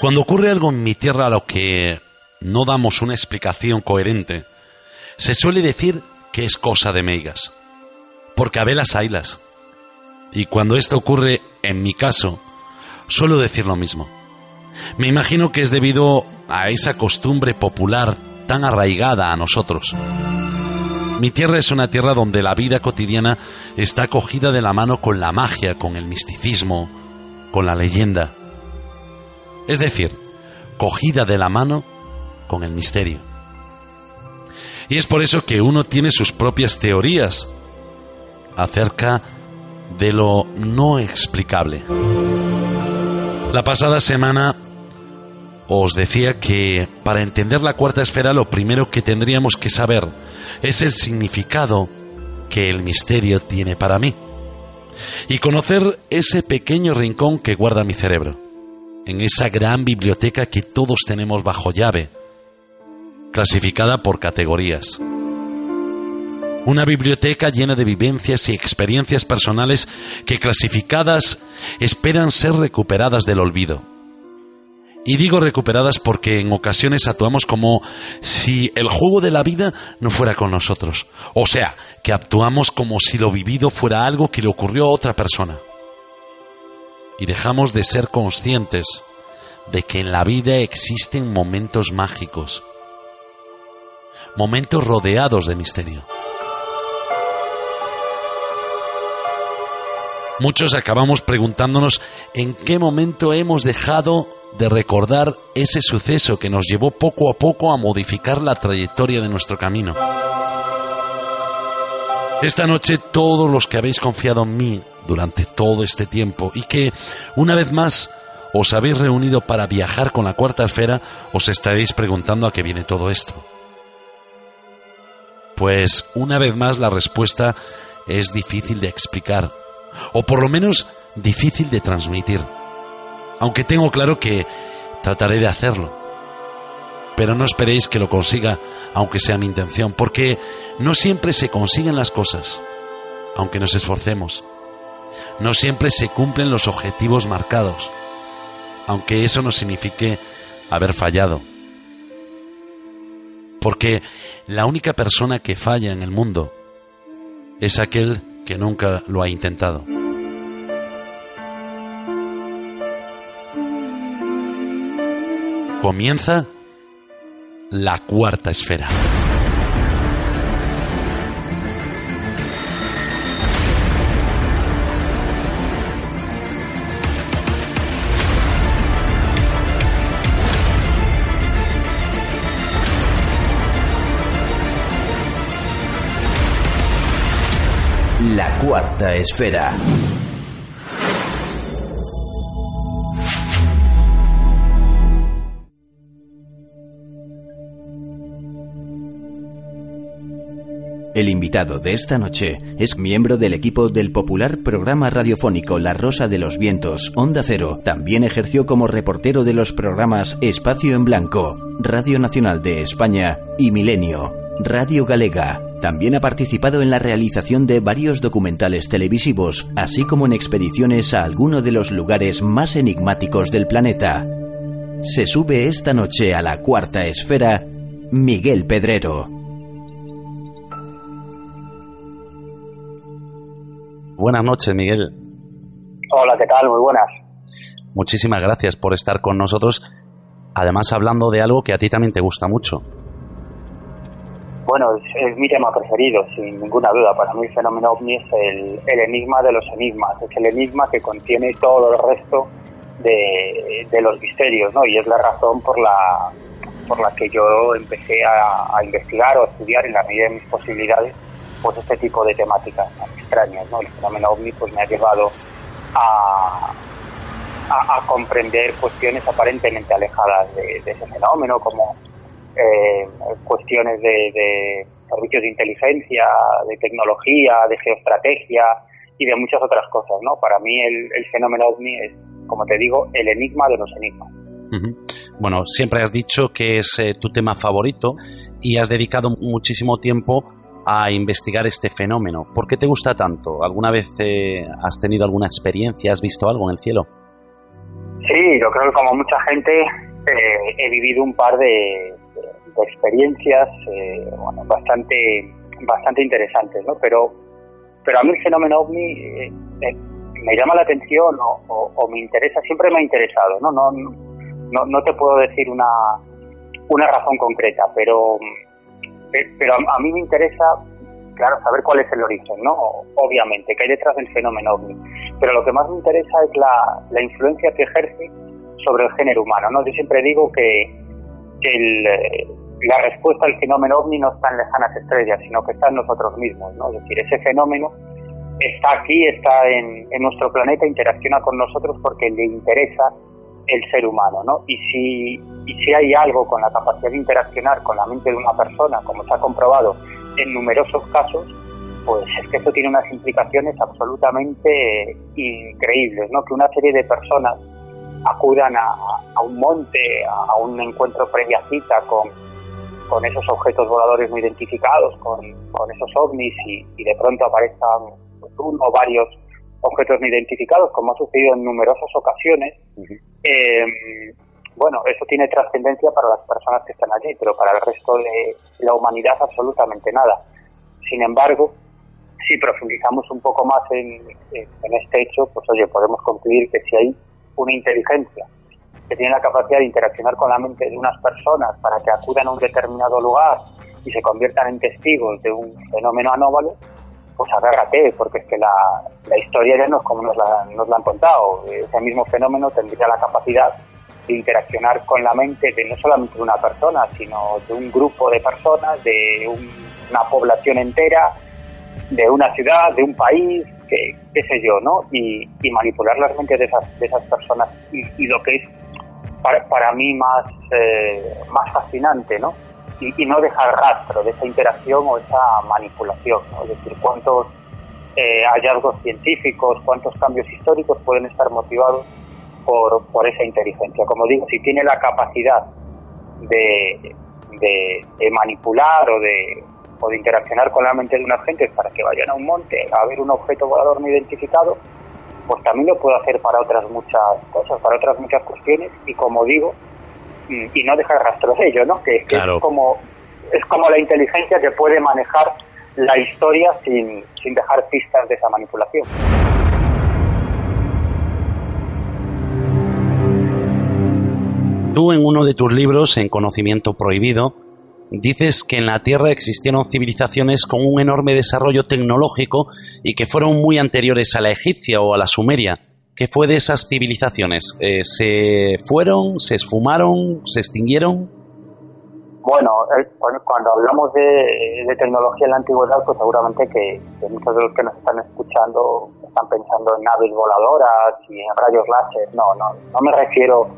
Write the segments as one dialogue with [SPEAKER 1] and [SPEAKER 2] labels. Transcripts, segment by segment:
[SPEAKER 1] Cuando ocurre algo en mi tierra a lo que no damos una explicación coherente, se suele decir que es cosa de meigas, porque a velas haylas. Y cuando esto ocurre en mi caso, suelo decir lo mismo. Me imagino que es debido a esa costumbre popular tan arraigada a nosotros. Mi tierra es una tierra donde la vida cotidiana está cogida de la mano con la magia, con el misticismo, con la leyenda. Es decir, cogida de la mano con el misterio. Y es por eso que uno tiene sus propias teorías acerca de lo no explicable. La pasada semana os decía que para entender la cuarta esfera lo primero que tendríamos que saber es el significado que el misterio tiene para mí y conocer ese pequeño rincón que guarda mi cerebro, en esa gran biblioteca que todos tenemos bajo llave, clasificada por categorías. Una biblioteca llena de vivencias y experiencias personales que clasificadas esperan ser recuperadas del olvido. Y digo recuperadas porque en ocasiones actuamos como si el juego de la vida no fuera con nosotros. O sea, que actuamos como si lo vivido fuera algo que le ocurrió a otra persona. Y dejamos de ser conscientes de que en la vida existen momentos mágicos, momentos rodeados de misterio. Muchos acabamos preguntándonos en qué momento hemos dejado de recordar ese suceso que nos llevó poco a poco a modificar la trayectoria de nuestro camino. Esta noche todos los que habéis confiado en mí durante todo este tiempo y que una vez más os habéis reunido para viajar con la cuarta esfera, os estaréis preguntando a qué viene todo esto. Pues una vez más la respuesta es difícil de explicar o por lo menos difícil de transmitir. Aunque tengo claro que trataré de hacerlo. Pero no esperéis que lo consiga, aunque sea mi intención, porque no siempre se consiguen las cosas, aunque nos esforcemos. No siempre se cumplen los objetivos marcados, aunque eso no signifique haber fallado. Porque la única persona que falla en el mundo es aquel que nunca lo ha intentado. Comienza la cuarta esfera.
[SPEAKER 2] La cuarta esfera. El invitado de esta noche es miembro del equipo del popular programa radiofónico La Rosa de los Vientos, Onda Cero. También ejerció como reportero de los programas Espacio en Blanco, Radio Nacional de España y Milenio, Radio Galega. También ha participado en la realización de varios documentales televisivos, así como en expediciones a alguno de los lugares más enigmáticos del planeta. Se sube esta noche a la cuarta esfera Miguel Pedrero.
[SPEAKER 1] Buenas noches, Miguel.
[SPEAKER 3] Hola, ¿qué tal? Muy buenas.
[SPEAKER 1] Muchísimas gracias por estar con nosotros, además hablando de algo que a ti también te gusta mucho.
[SPEAKER 3] Bueno, es, mi tema preferido, sin ninguna duda. Para mí el fenómeno ovni es el, enigma de los enigmas, es el enigma que contiene todo el resto de, los misterios, ¿no? Y es la razón por la, por la que yo empecé a, investigar o a estudiar en la medida de mis posibilidades pues este tipo de temáticas extrañas, ¿no? El fenómeno ovni pues me ha llevado a, a, comprender cuestiones aparentemente alejadas de, ese fenómeno, como eh, cuestiones de, servicios de inteligencia, de tecnología, de geoestrategia y de muchas otras cosas, ¿no? Para mí el, fenómeno ovni es, como te digo, el enigma de los enigmas.
[SPEAKER 1] Bueno, siempre has dicho que es eh, tu tema favorito y has dedicado muchísimo tiempo a investigar este fenómeno. ¿Por qué te gusta tanto? ¿Alguna vez eh, has tenido alguna experiencia? ¿Has visto algo en el cielo?
[SPEAKER 3] Sí, yo creo que como mucha gente eh, he vivido un par de, experiencias eh, bastante bastante interesantes, ¿no? Pero pero a mí el fenómeno ovni eh, me llama la atención o, me interesa, siempre me ha interesado, ¿no? No, no, no te puedo decir una, una razón concreta, pero, pero a, mí me interesa, claro, saber cuál es el origen, ¿no? Obviamente, que hay detrás del fenómeno ovni. Pero lo que más me interesa es la, la influencia que ejerce sobre el género humano, ¿no? Yo siempre digo que, la respuesta al fenómeno ovni no está en lejanas estrellas, sino que está en nosotros mismos, ¿no? Es decir, ese fenómeno está aquí, está en, en nuestro planeta, interacciona con nosotros porque le interesa el ser humano, ¿no? Y si, y si hay algo con la capacidad de interaccionar con la mente de una persona, como se ha comprobado en numerosos casos, pues es que eso tiene unas implicaciones absolutamente increíbles, ¿no? Que una serie de personas acudan a, un monte, a, un encuentro previa cita con, con esos objetos voladores no identificados, con, con esos ovnis y, y de pronto aparezcan uno o varios objetos no identificados, como ha sucedido en numerosas ocasiones, eh, bueno, eso tiene trascendencia para las personas que están allí, pero para el resto de la humanidad absolutamente nada. Sin embargo, si profundizamos un poco más en, este hecho, pues oye, podemos concluir que si hay una inteligencia que tiene la capacidad de interaccionar con la mente de unas personas para que acudan a un determinado lugar y se conviertan en testigos de un fenómeno anómalo, pues agárrate, porque es que la, la historia ya no es como nos la, nos la han contado. Ese mismo fenómeno tendría la capacidad de interaccionar con la mente de no solamente de una persona, sino de un grupo de personas, de una población entera, de una ciudad, de un país, que, qué sé yo, ¿no? Y, y, manipular las mentes de esas, de esas personas. Y, lo que es para, para mí más, eh, más fascinante, ¿no? Y, no dejar rastro de esa interacción o esa manipulación, es decir, cuántos eh, hallazgos científicos, cuántos cambios históricos pueden estar motivados por, por esa inteligencia. Como digo, si tiene la capacidad de, de, manipular o de, o de interaccionar con la mente de una gente para que vayan a un monte a ver un objeto volador no identificado, pues también lo puede hacer para otras muchas cosas, para otras muchas cuestiones y como digo, y no dejar rastro de ello, ¿no? Que, es como es como la inteligencia que puede manejar la historia sin, sin dejar pistas de esa manipulación.
[SPEAKER 1] Tú en uno de tus libros, en Conocimiento Prohibido, dices que en la Tierra existieron civilizaciones con un enorme desarrollo tecnológico y que fueron muy anteriores a la egipcia o a la sumeria. ¿Qué fue de esas civilizaciones? Eh, ¿Se fueron, se esfumaron, se extinguieron?
[SPEAKER 3] Bueno, cuando hablamos de, tecnología en la antigüedad, pues seguramente que, muchos de los que nos están escuchando están pensando en naves voladoras y en rayos láser. No, no, no me refiero,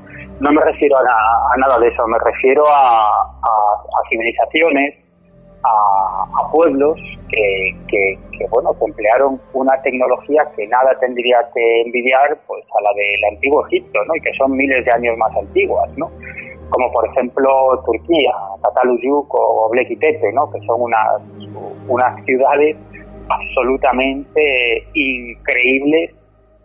[SPEAKER 3] no me refiero a, nada de eso. Me refiero a, a civilizaciones a, pueblos que, bueno que emplearon una tecnología que nada tendría que envidiar pues a la del antiguo Egipto ¿no? y que son miles de años más antiguas ¿no? como por ejemplo Turquía Tataluyuk o Göbekli Tepe ¿no? que son unas unas ciudades absolutamente increíbles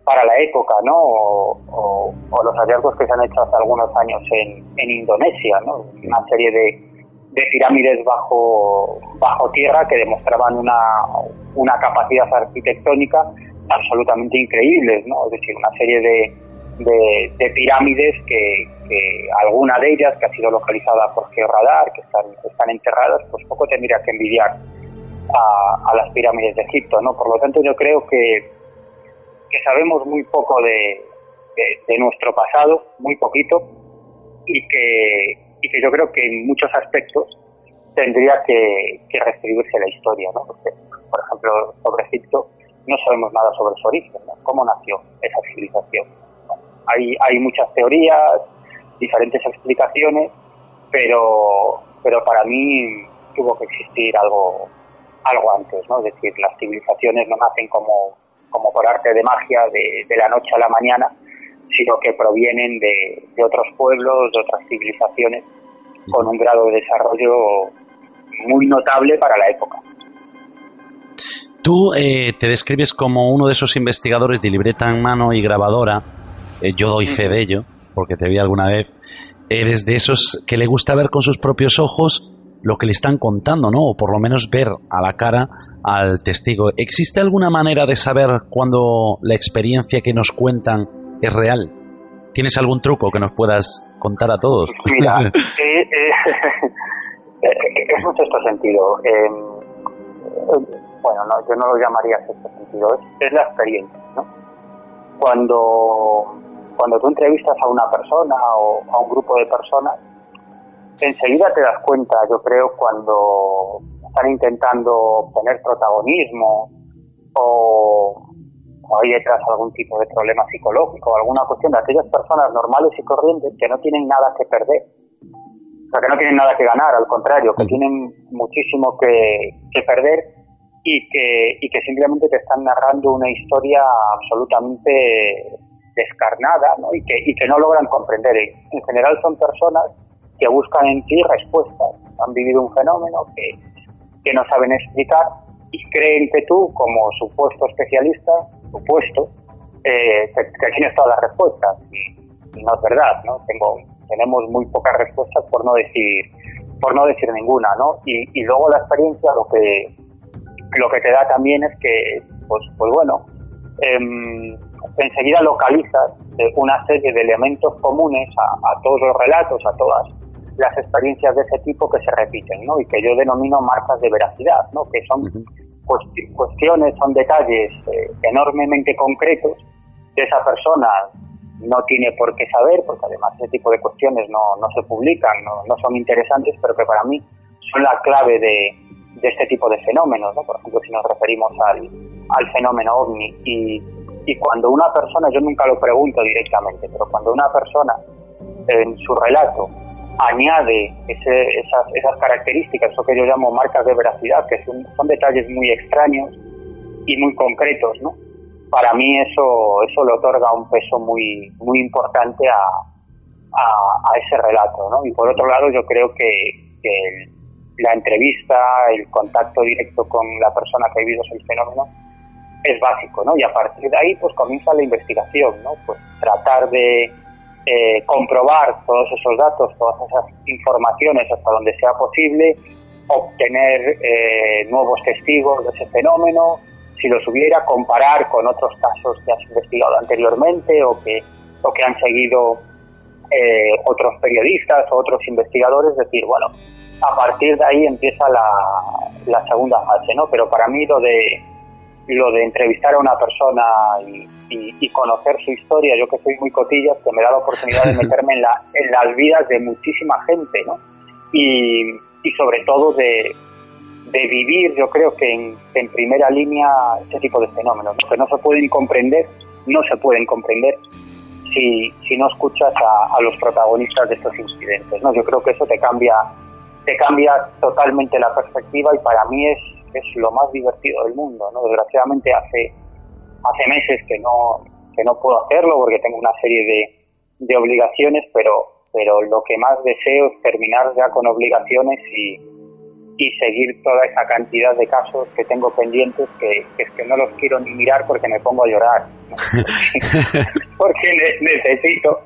[SPEAKER 3] para la época, ¿no? O, o, los hallazgos que se han hecho hace algunos años en, en Indonesia, ¿no? Una serie de, de pirámides bajo, bajo tierra que demostraban una, una capacidad arquitectónica absolutamente increíble, ¿no? Es decir, una serie de, de, pirámides que, que, alguna de ellas que ha sido localizada por georradar, que están, están enterradas, pues poco tendría que envidiar a, a, las pirámides de Egipto, ¿no? Por lo tanto, yo creo que, que sabemos muy poco de, de nuestro pasado, muy poquito, y que, y que yo creo que en muchos aspectos tendría que, que reescribirse la historia, ¿no? Porque, por ejemplo, sobre Egipto no sabemos nada sobre su origen. ¿Cómo nació esa civilización? Hay, hay muchas teorías, diferentes explicaciones, pero, pero para mí tuvo que existir algo, algo antes, ¿no? Es decir, las civilizaciones no nacen como, como por arte de magia de la noche a la mañana, sino que provienen de, de otros pueblos, de otras civilizaciones, con un grado de desarrollo muy notable para la época.
[SPEAKER 1] Tú eh, te describes como uno de esos investigadores de libreta en mano y grabadora, eh, yo doy fe de ello, porque te vi alguna vez, eres de esos que le gusta ver con sus propios ojos lo que le están contando, ¿no? O por lo menos ver a la cara al testigo. ¿Existe alguna manera de saber cuando la experiencia que nos cuentan es real? ¿Tienes algún truco que nos puedas contar a todos?
[SPEAKER 3] Mira, eh, eh, es un sexto sentido. Em, bueno, no, yo no lo llamaría sexto sentido, es, es la experiencia, ¿no? Cuando, cuando tú entrevistas a una persona o a un grupo de personas, enseguida te das cuenta, yo creo, cuando están intentando obtener protagonismo o, hay detrás algún tipo de problema psicológico o alguna cuestión de aquellas personas normales y corrientes que no tienen nada que perder. O sea, que no tienen nada que ganar, al contrario, que tienen muchísimo que, que perder y que, y que simplemente te están narrando una historia absolutamente descarnada ¿no? y, que, y que no logran comprender. En general son personas que buscan en ti respuestas. Han vivido un fenómeno que, que no saben explicar y creen que tú, como supuesto especialista, supuesto, eh, que, tienes todas las respuestas. Y, no es verdad, ¿no? Tengo, tenemos muy pocas respuestas por no decir por no decir ninguna, ¿no? Y, y luego la experiencia lo que lo que te da también es que, pues, pues bueno, eh, enseguida localizas eh, una serie de elementos comunes a, a, todos los relatos, a todas las experiencias de ese tipo que se repiten, ¿no? Y que yo denomino marcas de veracidad, ¿no? Que son cuestiones, son detalles eh, enormemente concretos que esa persona no tiene por qué saber, porque además ese tipo de cuestiones no, no se publican, no, no son interesantes, pero que para mí son la clave de, de este tipo de fenómenos, ¿no? Por ejemplo, si nos referimos al, al fenómeno ovni y, y cuando una persona, yo nunca lo pregunto directamente, pero cuando una persona en su relato añade esas, esas características, eso que yo llamo marcas de veracidad, que son, son detalles muy extraños y muy concretos, ¿no? Para mí eso, eso le otorga un peso muy, muy importante a, a, ese relato, ¿no? Y por otro lado, yo creo que, que la entrevista, el contacto directo con la persona que ha vivido el fenómeno es básico, ¿no? Y a partir de ahí, pues comienza la investigación, ¿no? Pues tratar de eh, comprobar todos esos datos, todas esas informaciones hasta donde sea posible, obtener eh, nuevos testigos de ese fenómeno, si los hubiera, comparar con otros casos que has investigado anteriormente o que, o que han seguido eh, otros periodistas o otros investigadores, es decir, bueno, a partir de ahí empieza la, la segunda fase, ¿no? Pero para mí lo de lo de entrevistar a una persona y, conocer su historia, yo que soy muy cotillas, que me da la oportunidad de meterme en, la, en las vidas de muchísima gente, ¿no? Y, y sobre todo de, de vivir, yo creo que en, en primera línea, este tipo de fenómenos, que no se pueden comprender, no se pueden comprender si, si no escuchas a, a los protagonistas de estos incidentes, ¿no? Yo creo que eso te cambia te cambia totalmente la perspectiva y para mí es, es lo más divertido del mundo. ¿no? Desgraciadamente hace, hace meses que no, que no puedo hacerlo porque tengo una serie de, de obligaciones, pero, pero lo que más deseo es terminar ya con obligaciones y, y seguir toda esa cantidad de casos que tengo pendientes que, que, es que no los quiero ni mirar porque me pongo a llorar. porque necesito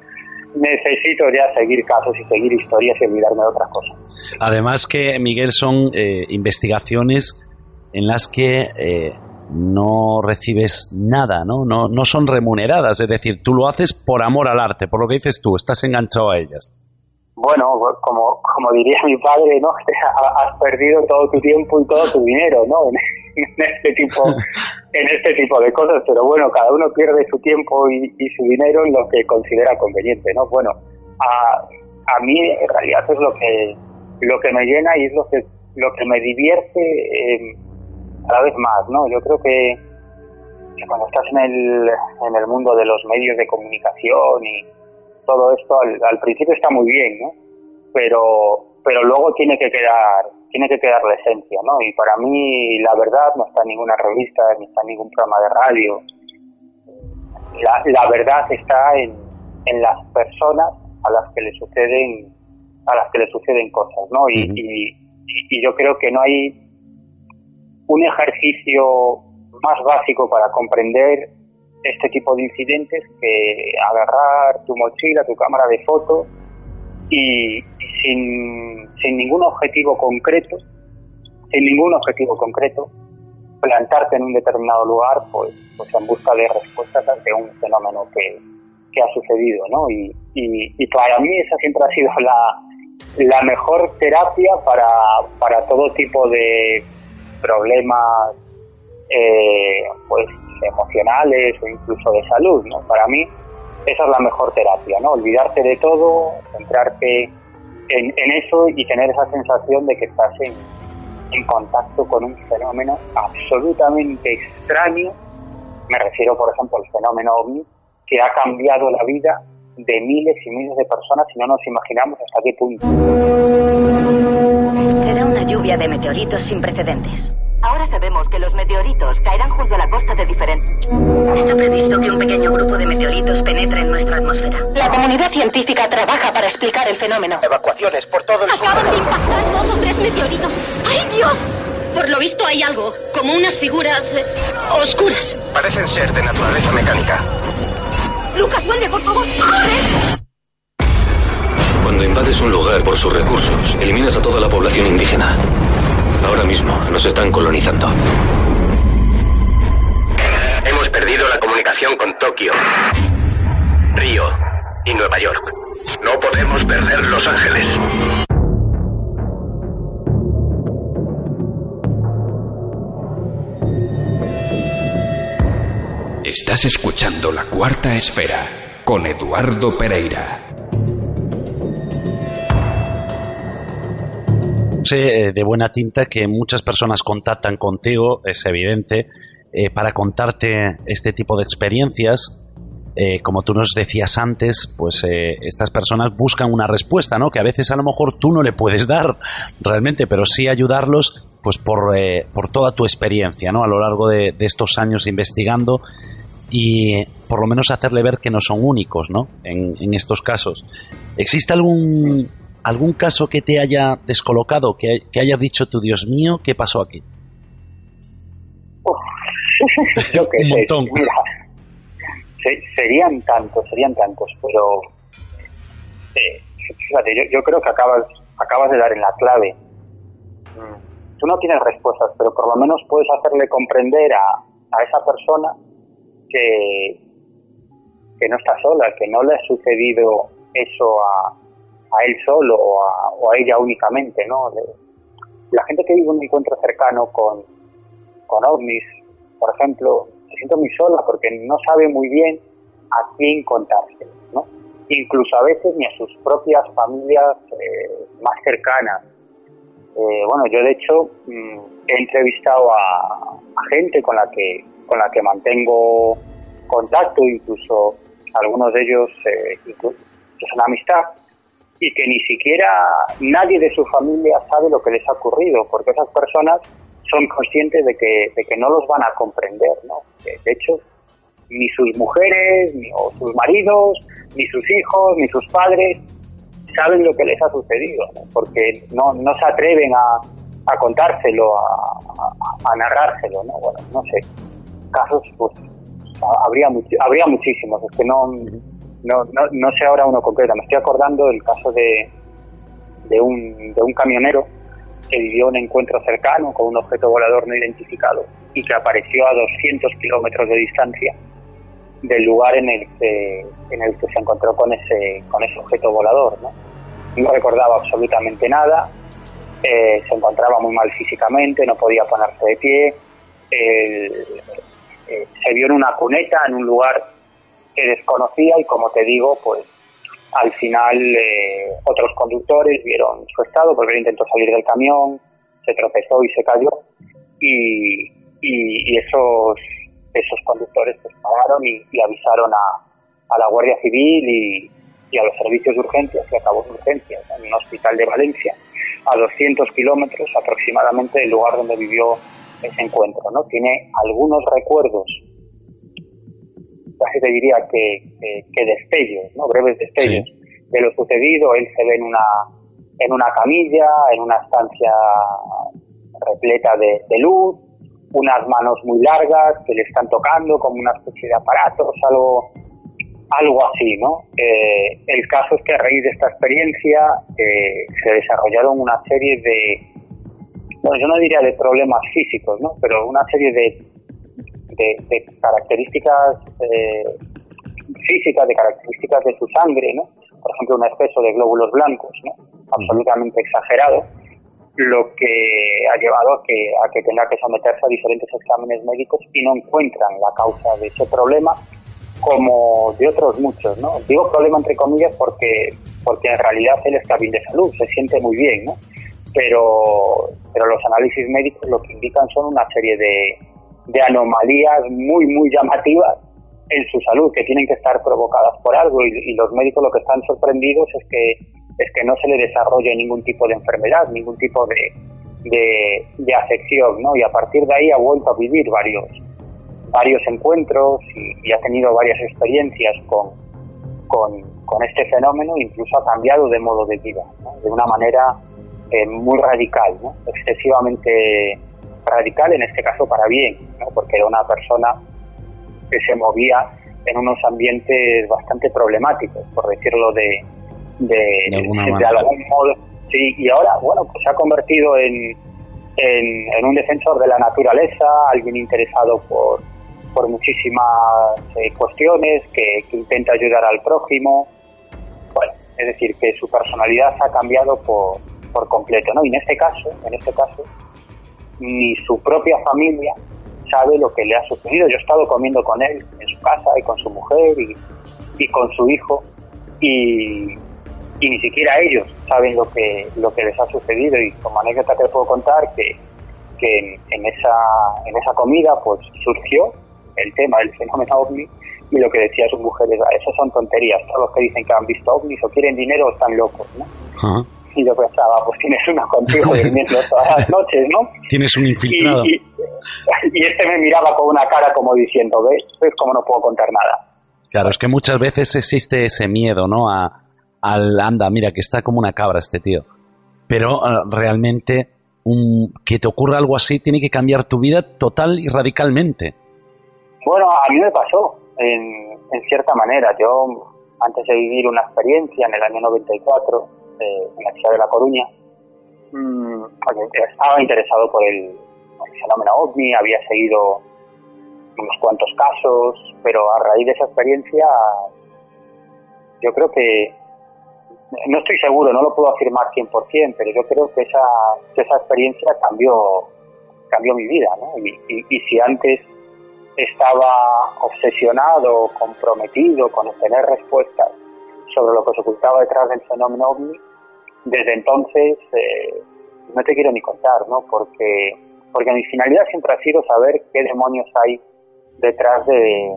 [SPEAKER 3] necesito ya seguir casos y seguir historias y olvidarme de otras cosas.
[SPEAKER 1] Además que, Miguel, son eh, investigaciones en las que eh, no recibes nada, ¿no? ¿no? No son remuneradas, es decir, tú lo haces por amor al arte, por lo que dices tú, estás enganchado a ellas.
[SPEAKER 3] Bueno, como, como diría mi padre, ¿no? Has perdido todo tu tiempo y todo tu dinero, ¿no? en este tipo en este tipo de cosas pero bueno cada uno pierde su tiempo y, su dinero en lo que considera conveniente no bueno a, a mí en realidad es lo que lo que me llena y es lo que lo que me divierte eh, cada vez más no yo creo que, cuando estás en el en el mundo de los medios de comunicación y todo esto al, al principio está muy bien no pero pero luego tiene que quedar tiene que quedar la esencia, ¿no? Y para mí la verdad no está en ninguna revista, ni está en ningún programa de radio. La, la verdad está en, en las personas a las que le suceden a las que le suceden cosas, ¿no? Y, y, y yo creo que no hay un ejercicio más básico para comprender este tipo de incidentes que agarrar tu mochila, tu cámara de fotos y, sin, sin ningún objetivo concreto, sin ningún objetivo concreto, plantarte en un determinado lugar, pues, pues en busca de respuestas ante un fenómeno que, que ha sucedido, ¿no? Y, y, para mí esa siempre ha sido la, la mejor terapia para, para todo tipo de problemas, eh, pues emocionales o incluso de salud, ¿no? Para mí esa es la mejor terapia, ¿no? Olvidarte de todo, centrarte en, eso y tener esa sensación de que estás en contacto con un fenómeno absolutamente extraño, me refiero por ejemplo al fenómeno ovni, que ha cambiado la vida de miles y miles de personas y no nos imaginamos hasta qué punto.
[SPEAKER 4] Será una lluvia de meteoritos sin precedentes.
[SPEAKER 5] Ahora sabemos que los meteoritos caerán junto a la costa de diferentes.
[SPEAKER 4] Está previsto que un pequeño grupo de meteoritos penetre en nuestra atmósfera.
[SPEAKER 5] La comunidad científica trabaja para explicar el fenómeno.
[SPEAKER 6] Evacuaciones por todo el
[SPEAKER 7] Acaban de impactar dos o tres meteoritos. ¡Ay, Dios! Por lo visto hay algo, como unas figuras eh, oscuras.
[SPEAKER 6] Parecen ser de naturaleza mecánica.
[SPEAKER 7] Lucas, vuelve, por favor. ¡Corre!
[SPEAKER 8] Cuando invades un lugar por sus recursos, eliminas a toda la población indígena. Ahora mismo nos están colonizando.
[SPEAKER 6] Hemos perdido la comunicación con Tokio, Río y Nueva York. No podemos perder Los Ángeles.
[SPEAKER 2] Estás escuchando La Cuarta Esfera con Eduardo Pereira.
[SPEAKER 1] Sé eh, de buena tinta que muchas personas contactan contigo, es evidente, eh, para contarte este tipo de experiencias. Eh, como tú nos decías antes, pues estas personas buscan una respuesta, ¿no? Que a veces a lo mejor tú no le puedes dar realmente, pero sí ayudarlos, pues por, por toda tu experiencia, ¿no? A lo largo de, de estos años investigando y por lo menos hacerle ver que no son únicos, ¿no? En, en estos casos. ¿Existe algún algún caso que te haya descolocado, que, que hayas dicho tú, Dios mío, ¿qué pasó aquí?
[SPEAKER 3] yo sé, mira, serían tantos, serían tantos, pero eh, fíjate, yo, yo, creo que acabas, acabas de dar en la clave. Mm, tú no tienes respuestas, pero por lo menos puedes hacerle comprender a, a esa persona que, no está sola, que no le ha sucedido eso a, a él solo o a, ella únicamente, ¿no? la gente que vive un encuentro cercano con, con ovnis, por ejemplo, se siente muy sola porque no sabe muy bien a quién contarse, ¿no? Incluso a veces ni a sus propias familias eh, más cercanas. Eh, bueno, yo de hecho mm, he entrevistado a, gente con la que con la que mantengo contacto, incluso algunos de ellos eh, son amistad, y que ni siquiera nadie de su familia sabe lo que les ha ocurrido, porque esas personas son conscientes de que, de que no los van a comprender, ¿no? De hecho, ni sus mujeres, ni sus maridos, ni sus hijos, ni sus padres saben lo que les ha sucedido, porque no, no se atreven a, a contárselo, a, a, narrárselo, ¿no? Bueno, no sé, casos, pues habría, habría muchísimos, es que no no, no, no sé ahora uno concreto, me estoy acordando del caso de, de, un, de un camionero que vivió un encuentro cercano con un objeto volador no identificado y que apareció a 200 kilómetros de distancia del lugar en el que en el que se encontró con ese con ese objeto volador no, no recordaba absolutamente nada eh, se encontraba muy mal físicamente no podía ponerse de pie eh, se vio en una cuneta en un lugar que desconocía y como te digo, pues al final eh, otros conductores vieron su estado porque intentó salir del camión, se tropezó y se cayó. Y, y, esos esos conductores pues pararon y, avisaron a, a, la Guardia Civil y, y, a los servicios de urgencias y acabó de urgencias en un hospital de Valencia a 200 kilómetros aproximadamente del lugar donde vivió ese encuentro. ¿no? Tiene algunos recuerdos casi te diría que, que, destellos, ¿no? breves destellos de lo sucedido. Él se ve en una, en una camilla, en una estancia repleta de, luz, unas manos muy largas que le están tocando como una especie de aparatos, algo, algo así, ¿no? Eh, el caso es que a raíz de esta experiencia eh, se desarrollaron una serie de, bueno, yo no diría de problemas físicos, ¿no? Pero una serie de, de, características eh, físicas, de características de su sangre, ¿no? Por ejemplo, un exceso de glóbulos blancos, ¿no? Absolutamente exagerado lo que ha llevado a que, a que tenga que someterse a diferentes exámenes médicos y no encuentran la causa de ese problema como de otros muchos, ¿no? Digo problema entre comillas porque, porque en realidad él está bien de salud, se siente muy bien, ¿no? Pero, pero los análisis médicos lo que indican son una serie de, de anomalías muy, muy llamativas en su salud que tienen que estar provocadas por algo y, y los médicos lo que están sorprendidos es que es que no se le desarrolle ningún tipo de enfermedad, ningún tipo de, de, afección, ¿no? Y a partir de ahí ha vuelto a vivir varios, varios encuentros y, ha tenido varias experiencias con, con, este fenómeno, incluso ha cambiado de modo de vida, de una manera eh, muy radical, ¿no? excesivamente radical, en este caso para bien, ¿no? porque era una persona que se movía en unos ambientes bastante problemáticos, por decirlo de, de, algún modo. Sí, y ahora, bueno, pues se ha convertido en, en, un defensor de la naturaleza, alguien interesado por, por muchísimas eh, cuestiones, que, intenta ayudar al prójimo. Bueno, es decir, que su personalidad se ha cambiado por, por completo, ¿no? Y en este caso, en este caso, ni su propia familia sabe lo que le ha sucedido. Yo he estado comiendo con él en su casa y con su mujer y, con su hijo y, ni siquiera ellos saben lo que lo que les ha sucedido y como anécdota te puedo contar que, que en, esa en esa comida pues surgió el tema del fenómeno ovni y lo que decía su mujer era eso son tonterías todos los que dicen que han visto ovnis o quieren dinero o están locos ¿no? Y yo pensaba pues tienes uno contigo durmiendo todas las noches ¿no?
[SPEAKER 1] tienes un infiltrado
[SPEAKER 3] y, y, este me miraba con una cara como diciendo ves ves como no puedo contar nada
[SPEAKER 1] Claro, es que muchas veces existe ese miedo, ¿no? A, al anda, mira que está como una cabra este tío. Pero eh, realmente un, que te ocurra algo así tiene que cambiar tu vida total y radicalmente.
[SPEAKER 3] Bueno, a mí me pasó, en, en cierta manera. Yo, antes de vivir una experiencia en el año 94 en la ciudad de La Coruña, mmm, estaba interesado por el, fenómeno OVNI, había seguido unos cuantos casos, pero a raíz de esa experiencia yo creo que no estoy seguro, no lo puedo afirmar 100%, pero yo creo que esa, esa experiencia cambió, cambió mi vida. ¿no? Y, y, si antes estaba obsesionado, comprometido con obtener respuestas sobre lo que se ocultaba detrás del fenómeno ovni, desde entonces eh, no te quiero ni contar, ¿no? Porque, porque mi finalidad siempre ha sido saber qué demonios hay detrás de,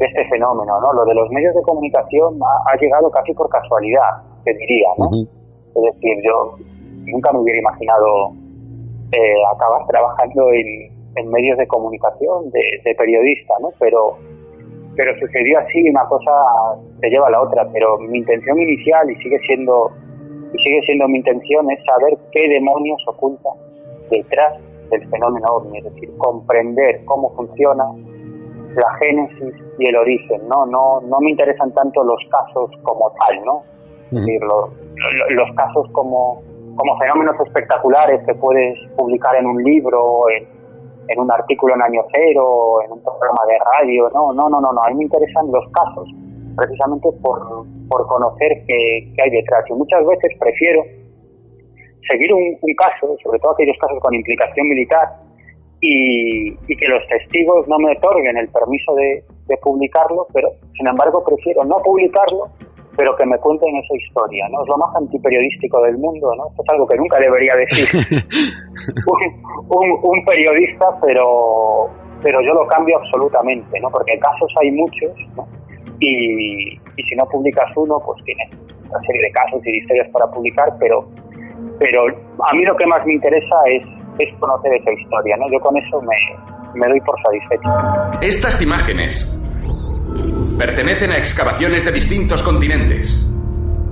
[SPEAKER 3] este fenómeno, ¿no? Lo de los medios de comunicación ha llegado casi por casualidad te diría, ¿no? Es decir, yo nunca me hubiera imaginado eh, acabar trabajando en, medios de comunicación, de, periodista, ¿no? Pero, pero sucedió así, una cosa te lleva a la otra, pero mi intención inicial y sigue siendo y sigue siendo mi intención es saber qué demonios oculta detrás del fenómeno ovni, es decir, comprender cómo funciona la génesis y el origen, ¿no? No, no me interesan tanto los casos como tal, ¿no? decir, los, casos como, como fenómenos espectaculares que puedes publicar en un libro, en, en un artículo en año cero, en un programa de radio, no, no, no, no, no, a mí me interesan los casos, precisamente por, por conocer qué, qué hay detrás. Y muchas veces prefiero seguir un, un, caso, sobre todo aquellos casos con implicación militar, y, y, que los testigos no me otorguen el permiso de, de publicarlo, pero sin embargo prefiero no publicarlo pero que me cuenten esa historia, ¿no? Es lo más antiperiodístico del mundo, ¿no? Esto es algo que nunca debería decir un, periodista, pero, pero yo lo cambio absolutamente, ¿no? Porque casos hay muchos, ¿no? Y, y si no publicas uno, pues tienes una serie de casos y de historias para publicar, pero, pero a mí lo que más me interesa es, es conocer esa historia, ¿no? Yo con eso me, me doy por satisfecho.
[SPEAKER 9] Estas imágenes Pertenecen a excavaciones de distintos continentes.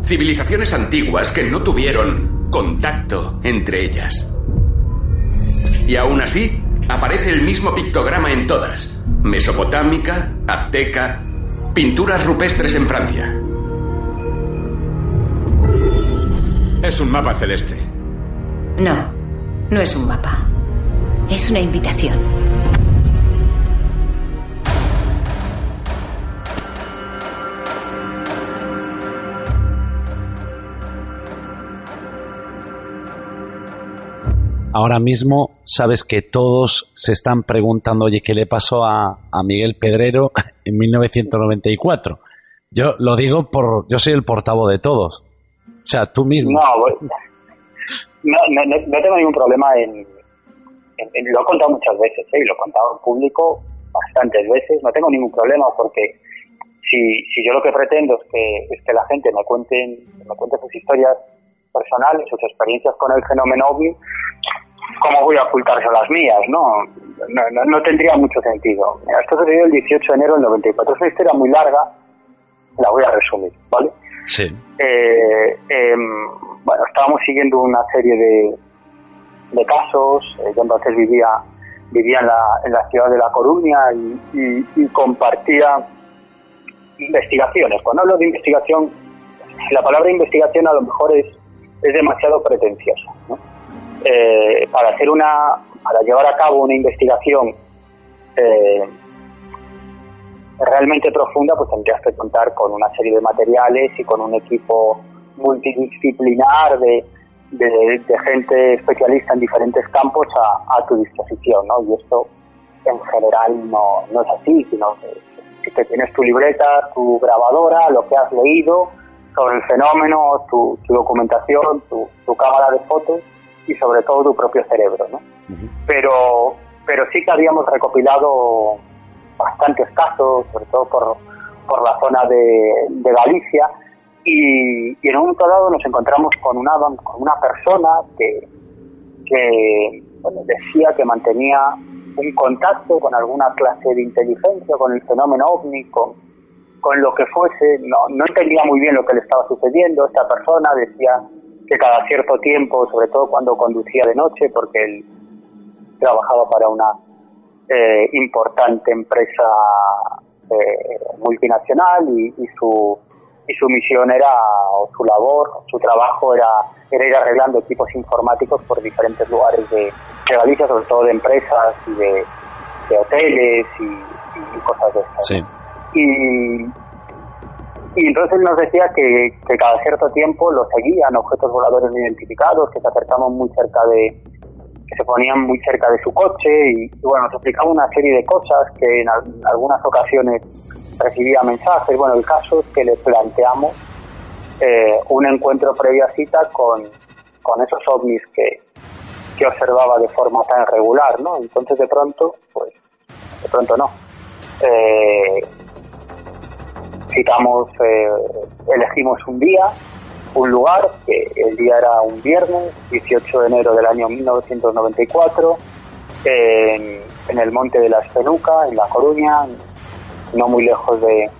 [SPEAKER 9] Civilizaciones antiguas que no tuvieron contacto entre ellas. Y aún así, Aparece el mismo pictograma en todas. Mesopotámica, azteca, pinturas rupestres en Francia.
[SPEAKER 10] Es un mapa celeste.
[SPEAKER 11] No, no es un mapa. Es una invitación.
[SPEAKER 1] Ahora mismo sabes que todos se están preguntando, oye, ¿qué le pasó a, Miguel Pedrero en 1994? Yo lo digo por, yo soy el portavoz de todos. O sea, tú mismo.
[SPEAKER 3] No, pues, no, no, no- tengo ningún problema en, Lo he contado muchas veces, ¿eh? lo he contado en público bastantes veces. No tengo ningún problema porque si, si yo lo que pretendo es que, es que la gente me cuente, me cuente sus historias personales, sus experiencias con el fenómeno ovni, ¿cómo voy a ocultarse las mías? No, no, no, no tendría mucho sentido. Esto sucedió el 18 de enero del 94. Es una historia muy larga, la voy a resumir, ¿vale?
[SPEAKER 1] Sí.
[SPEAKER 3] eh, em, bueno, estábamos siguiendo una serie de, de casos. eh, yo entonces vivía vivía en la, en la ciudad de La Coruña y, y- y compartía investigaciones. Cuando hablo de investigación, la palabra investigación a lo mejor es, es demasiado pretenciosa. ¿no? Eh, para hacer una, para llevar a cabo una investigación eh, realmente profunda, pues tendrías que contar con una serie de materiales y con un equipo multidisciplinar de, gente especialista en diferentes campos a, a tu disposición, ¿no? Y esto en general no, no es así, sino que, que tienes tu libreta, tu grabadora, lo que has leído sobre el fenómeno, tu, tu documentación, tu, tu cámara de fotos y sobre todo tu propio cerebro, ¿no? Pero, pero sí que habíamos recopilado bastantes casos, sobre todo por, por la zona de, de Galicia, y, y en un momento dado nos encontramos con una, con una persona que, que bueno, decía que mantenía un contacto con alguna clase de inteligencia, con el fenómeno ovni, con, con lo que fuese. No, no entendía muy bien lo que le estaba sucediendo. Esta persona decía que cada cierto tiempo, sobre todo cuando conducía de noche, porque él trabajaba para una eh, importante empresa eh, multinacional y, y su y su misión era o su labor su trabajo era era ir arreglando equipos informáticos por diferentes lugares de, de Galicia sobre todo de empresas y de, hoteles y, y cosas de estas
[SPEAKER 1] Sí.
[SPEAKER 3] Y, entonces nos decía que, que cada cierto tiempo lo seguían objetos voladores no identificados que se acercaban muy cerca de que se ponían muy cerca de su coche y, y, bueno nos explicaba una serie de cosas que en al- algunas ocasiones recibía mensajes. Bueno el caso es que le planteamos eh, un encuentro previa cita con, con esos ovnis que, que observaba de forma tan regular no entonces de pronto pues de pronto no. Eh, citamos, eh, elegimos un día, un lugar, que el día era un viernes, 18 de enero del año 1994, en, en el Monte de la Espeluca, en La Coruña, no muy lejos de,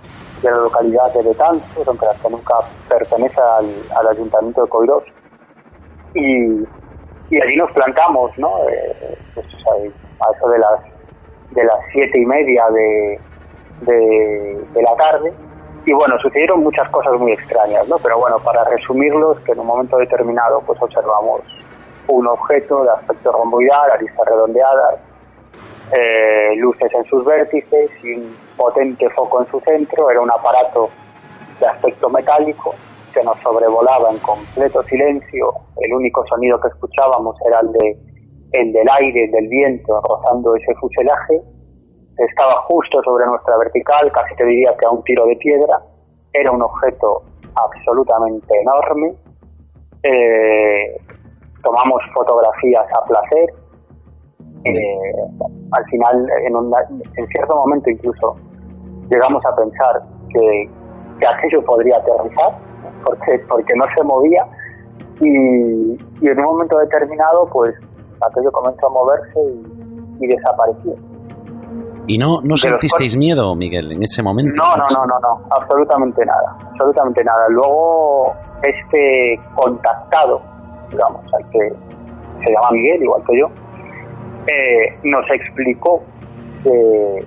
[SPEAKER 3] de la localidad de Betanzos, aunque la Espeluca pertenece al, al Ayuntamiento de Coirós. Y, y allí nos plantamos, ¿no? Eh, pues, a, eso de las de las siete y media de, de la tarde y bueno, sucedieron muchas cosas muy extrañas, ¿no? Pero bueno, para resumirlos, que en un momento determinado pues observamos un objeto de aspecto romboidal, aristas redondeadas, eh, luces en sus vértices y un potente foco en su centro, era un aparato de aspecto metálico que nos sobrevolaba en completo silencio, el único sonido que escuchábamos era el de el del aire, el del viento rozando ese fuselaje, estaba justo sobre nuestra vertical, casi te diría que a un tiro de piedra, era un objeto absolutamente enorme, eh, tomamos fotografías a placer, eh, al final en, un, en cierto momento incluso llegamos a pensar que, que aquello podría aterrizar, porque, porque no se movía, y, y en un momento determinado pues aquello comenzó a moverse y, y desapareció.
[SPEAKER 1] ¿Y no, no sentisteis miedo, Miguel, en ese momento?
[SPEAKER 3] No, no, no, no, no, absolutamente nada, absolutamente nada. Luego, este contactado, digamos, al que se llama Miguel, igual que yo, eh, nos explicó que,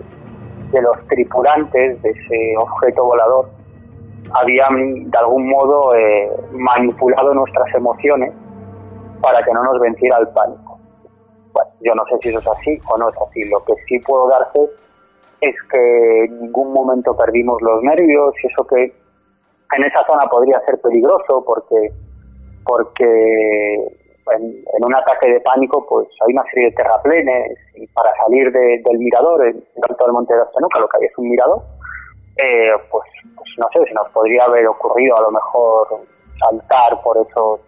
[SPEAKER 3] los tripulantes de ese objeto volador habían de algún modo eh, manipulado nuestras emociones para que no nos venciera el pánico. Bueno, yo no sé si eso es así o no es así. Lo que sí puedo darte es que en ningún momento perdimos los nervios y eso que en esa zona podría ser peligroso porque porque en, un ataque de pánico pues hay una serie de terraplenes y para salir del mirador en el alto del monte de Astenuca lo que hay es un mirador eh, pues, pues, no sé si nos podría haber ocurrido a lo mejor saltar por esos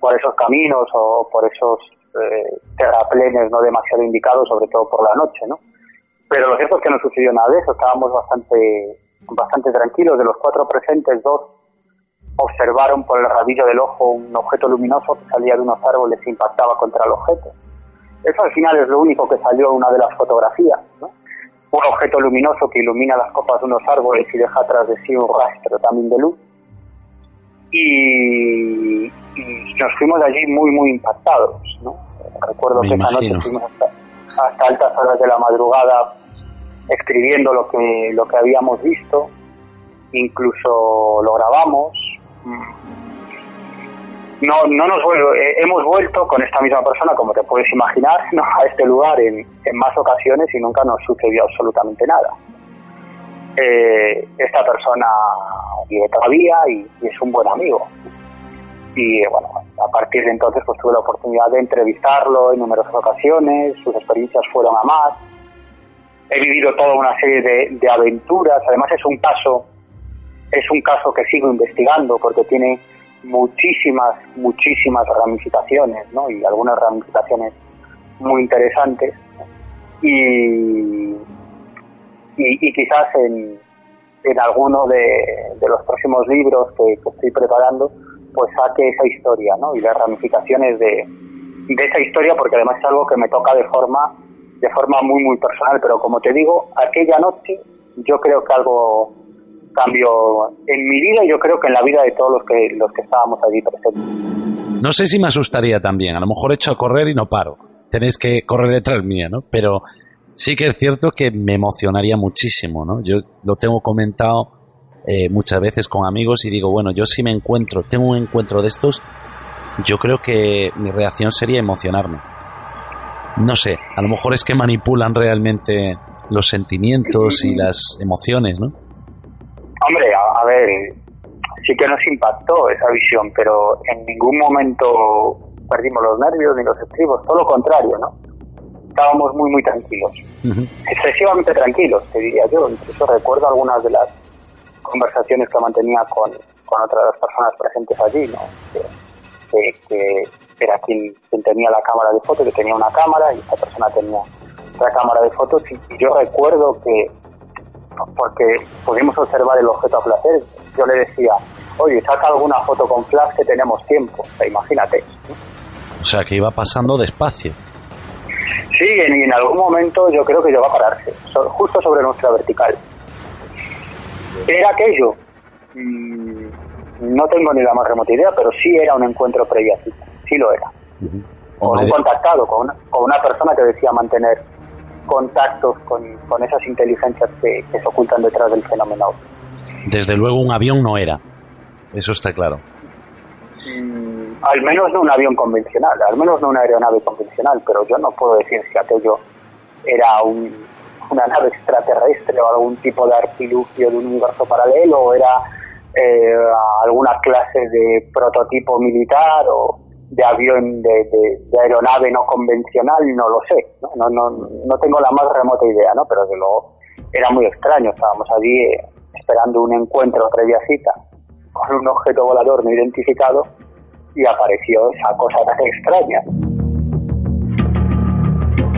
[SPEAKER 3] por esos caminos o por esos eh, terraplenes no demasiado indicados sobre todo por la noche no pero lo cierto es que no sucedió nada de eso estábamos bastante bastante tranquilos de los cuatro presentes dos observaron por el rabillo del ojo un objeto luminoso que salía de unos árboles e impactaba contra el objeto. Eso al final es lo único que salió en una de las fotografías. Un objeto luminoso que ilumina las copas de unos árboles y deja atrás de sí un rastro también de luz. Y, nos fuimos de allí muy, muy impactados. Recuerdo que esa noche fuimos hasta, hasta altas horas de la madrugada escribiendo lo que, lo que habíamos visto, incluso lo grabamos, no, no nos eh, hemos vuelto con esta misma persona, como te puedes imaginar, a este lugar en, más ocasiones y nunca nos sucedió absolutamente nada. Eh, esta persona vive todavía y, es un buen amigo. Y bueno, a partir de entonces pues tuve la oportunidad de entrevistarlo en numerosas ocasiones, sus experiencias fueron a más. He vivido toda una serie de, de aventuras, además es un caso es un caso que sigo investigando porque tiene muchísimas, muchísimas ramificaciones, ¿no? Y algunas ramificaciones muy interesantes. Y, y, quizás en, en alguno de, de, los próximos libros que, estoy preparando, pues saque esa historia, ¿no? Y las ramificaciones de, de esa historia, porque además es algo que me toca de forma, de forma muy, muy personal. Pero como te digo, aquella noche yo creo que algo cambio en mi vida y yo creo que en la vida de todos los que, los que estábamos allí presentes.
[SPEAKER 1] No sé si me asustaría también, a lo mejor he hecho a correr y no paro. Tenéis que correr detrás mía, ¿no? Pero sí que es cierto que me emocionaría muchísimo, ¿no? Yo lo tengo comentado eh, muchas veces con amigos y digo, bueno, yo si me encuentro, tengo un encuentro de estos, yo creo que mi reacción sería emocionarme. No sé, a lo mejor es que manipulan realmente los sentimientos y las emociones, ¿no?
[SPEAKER 3] Hombre, a, ver, sí que nos impactó esa visión, pero en ningún momento perdimos los nervios ni los estribos, todo lo contrario, ¿no? Estábamos muy, muy tranquilos. Excesivamente tranquilos, te diría yo. Incluso recuerdo algunas de las conversaciones que mantenía con, con otras personas presentes allí, ¿no? Que, era quien, tenía la cámara de fotos, que tenía una cámara y esta persona tenía otra cámara de fotos. y yo recuerdo que porque pudimos observar el objeto a placer. Yo le decía, oye, saca alguna foto con flash que tenemos tiempo, imagínate.
[SPEAKER 1] O sea, que iba pasando despacio.
[SPEAKER 3] Sí, en, en algún momento yo creo que llegó a pararse, justo sobre nuestra vertical. ¿Era aquello? Mm, no tengo ni la más remota idea, pero sí era un encuentro previo sí lo era. O un contactado con con una persona que decía mantener contactos con, con esas inteligencias que, se ocultan detrás del fenómeno.
[SPEAKER 1] Desde luego un avión no era, eso está claro.
[SPEAKER 3] Mm, al menos no un avión convencional, al menos no una aeronave convencional, pero yo no puedo decir si aquello era una nave extraterrestre o algún tipo de artilugio de un universo paralelo o era eh, alguna clase de prototipo militar o, de avión, de, aeronave no convencional, no lo sé, ¿no? No, no, no tengo la más remota idea, ¿no? Pero de luego era muy extraño, estábamos allí eh, esperando un encuentro previa cita con un objeto volador no identificado y apareció esa cosa tan extraña.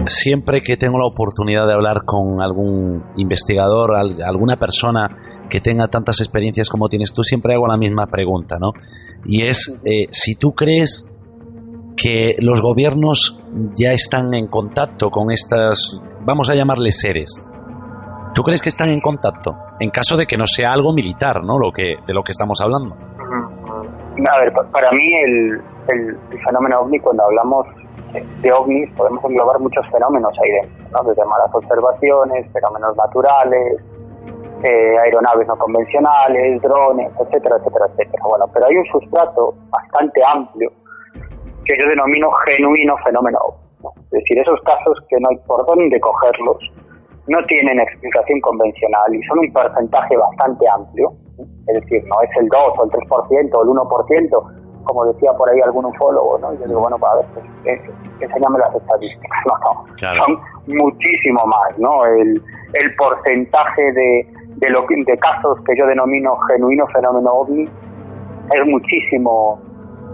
[SPEAKER 1] Siempre que tengo la oportunidad de hablar con algún investigador, alguna persona que tenga tantas experiencias como tienes tú, siempre hago la misma pregunta, ¿no? Y es, eh, si tú crees que los gobiernos ya están en contacto con estas, vamos a llamarles seres. ¿Tú crees que están en contacto? En caso de que no sea algo militar, ¿no? Lo que, de lo que estamos hablando.
[SPEAKER 3] A ver, para mí el, fenómeno ovni, cuando hablamos de ovnis podemos englobar muchos fenómenos ahí dentro, ¿no? desde malas observaciones, fenómenos naturales, eh, aeronaves no convencionales, drones, etcétera, etcétera, etcétera. Bueno, pero hay un sustrato bastante amplio que yo denomino genuino fenómeno Es decir, esos casos que no hay por dónde cogerlos, no tienen explicación convencional y son un porcentaje bastante amplio. Es decir, no es el 2 o el 3% o el 1%, como decía por ahí algún ufólogo, ¿no? Y yo digo, bueno, para ver, pues, enséñame las estadísticas. No, no, son muchísimo más, ¿no? El, el porcentaje de, de, lo, de casos que yo denomino genuino fenómeno ovni es muchísimo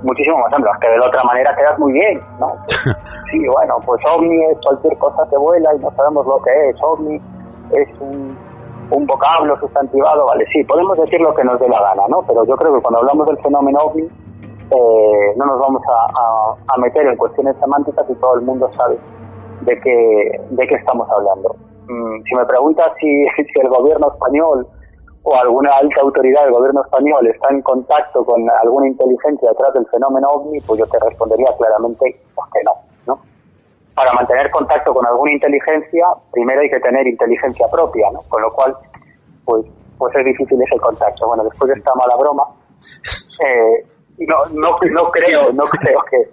[SPEAKER 3] muchísimo más amplio, que de la otra manera quedas muy bien, ¿no? sí, bueno, pues ovni es cualquier cosa que vuela y no sabemos lo que es, ovni es un, un vocablo sustantivado, vale, sí, podemos decir lo que nos dé la gana, ¿no? Pero yo creo que cuando hablamos del fenómeno ovni, eh, no nos vamos a, meter en cuestiones semánticas y todo el mundo sabe de qué, de qué estamos hablando. Mm, si me preguntas si, el gobierno español o alguna alta autoridad del gobierno español está en contacto con alguna inteligencia detrás del fenómeno ovni, pues yo te respondería claramente que ¿no? Para mantener contacto con alguna inteligencia, primero hay que tener inteligencia propia, ¿no? Con lo cual, pues, pues es difícil ese contacto. Bueno, después de esta mala broma, eh, no, no, no creo, no creo que,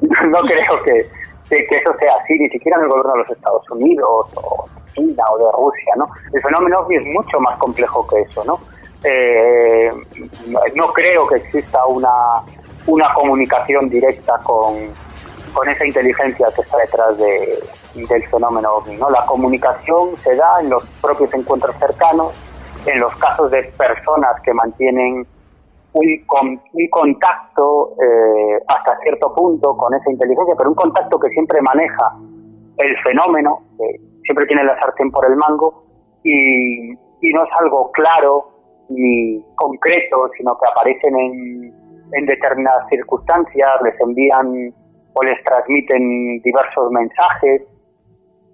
[SPEAKER 3] no creo que, que, eso sea así, ni siquiera en el gobierno de los Estados Unidos o China o de Rusia, ¿no? El fenómeno es mucho más complejo que eso, ¿no? Eh, no creo que exista una, una comunicación directa con, con esa inteligencia que está detrás de, del fenómeno ¿no? La comunicación se da en los propios encuentros cercanos, en los casos de personas que mantienen un, un contacto eh, hasta cierto punto con esa inteligencia, pero un contacto que siempre maneja el fenómeno, siempre tiene la sartén por el mango y, y, no es algo claro ni concreto, sino que aparecen en, en determinadas circunstancias, les envían o les transmiten diversos mensajes,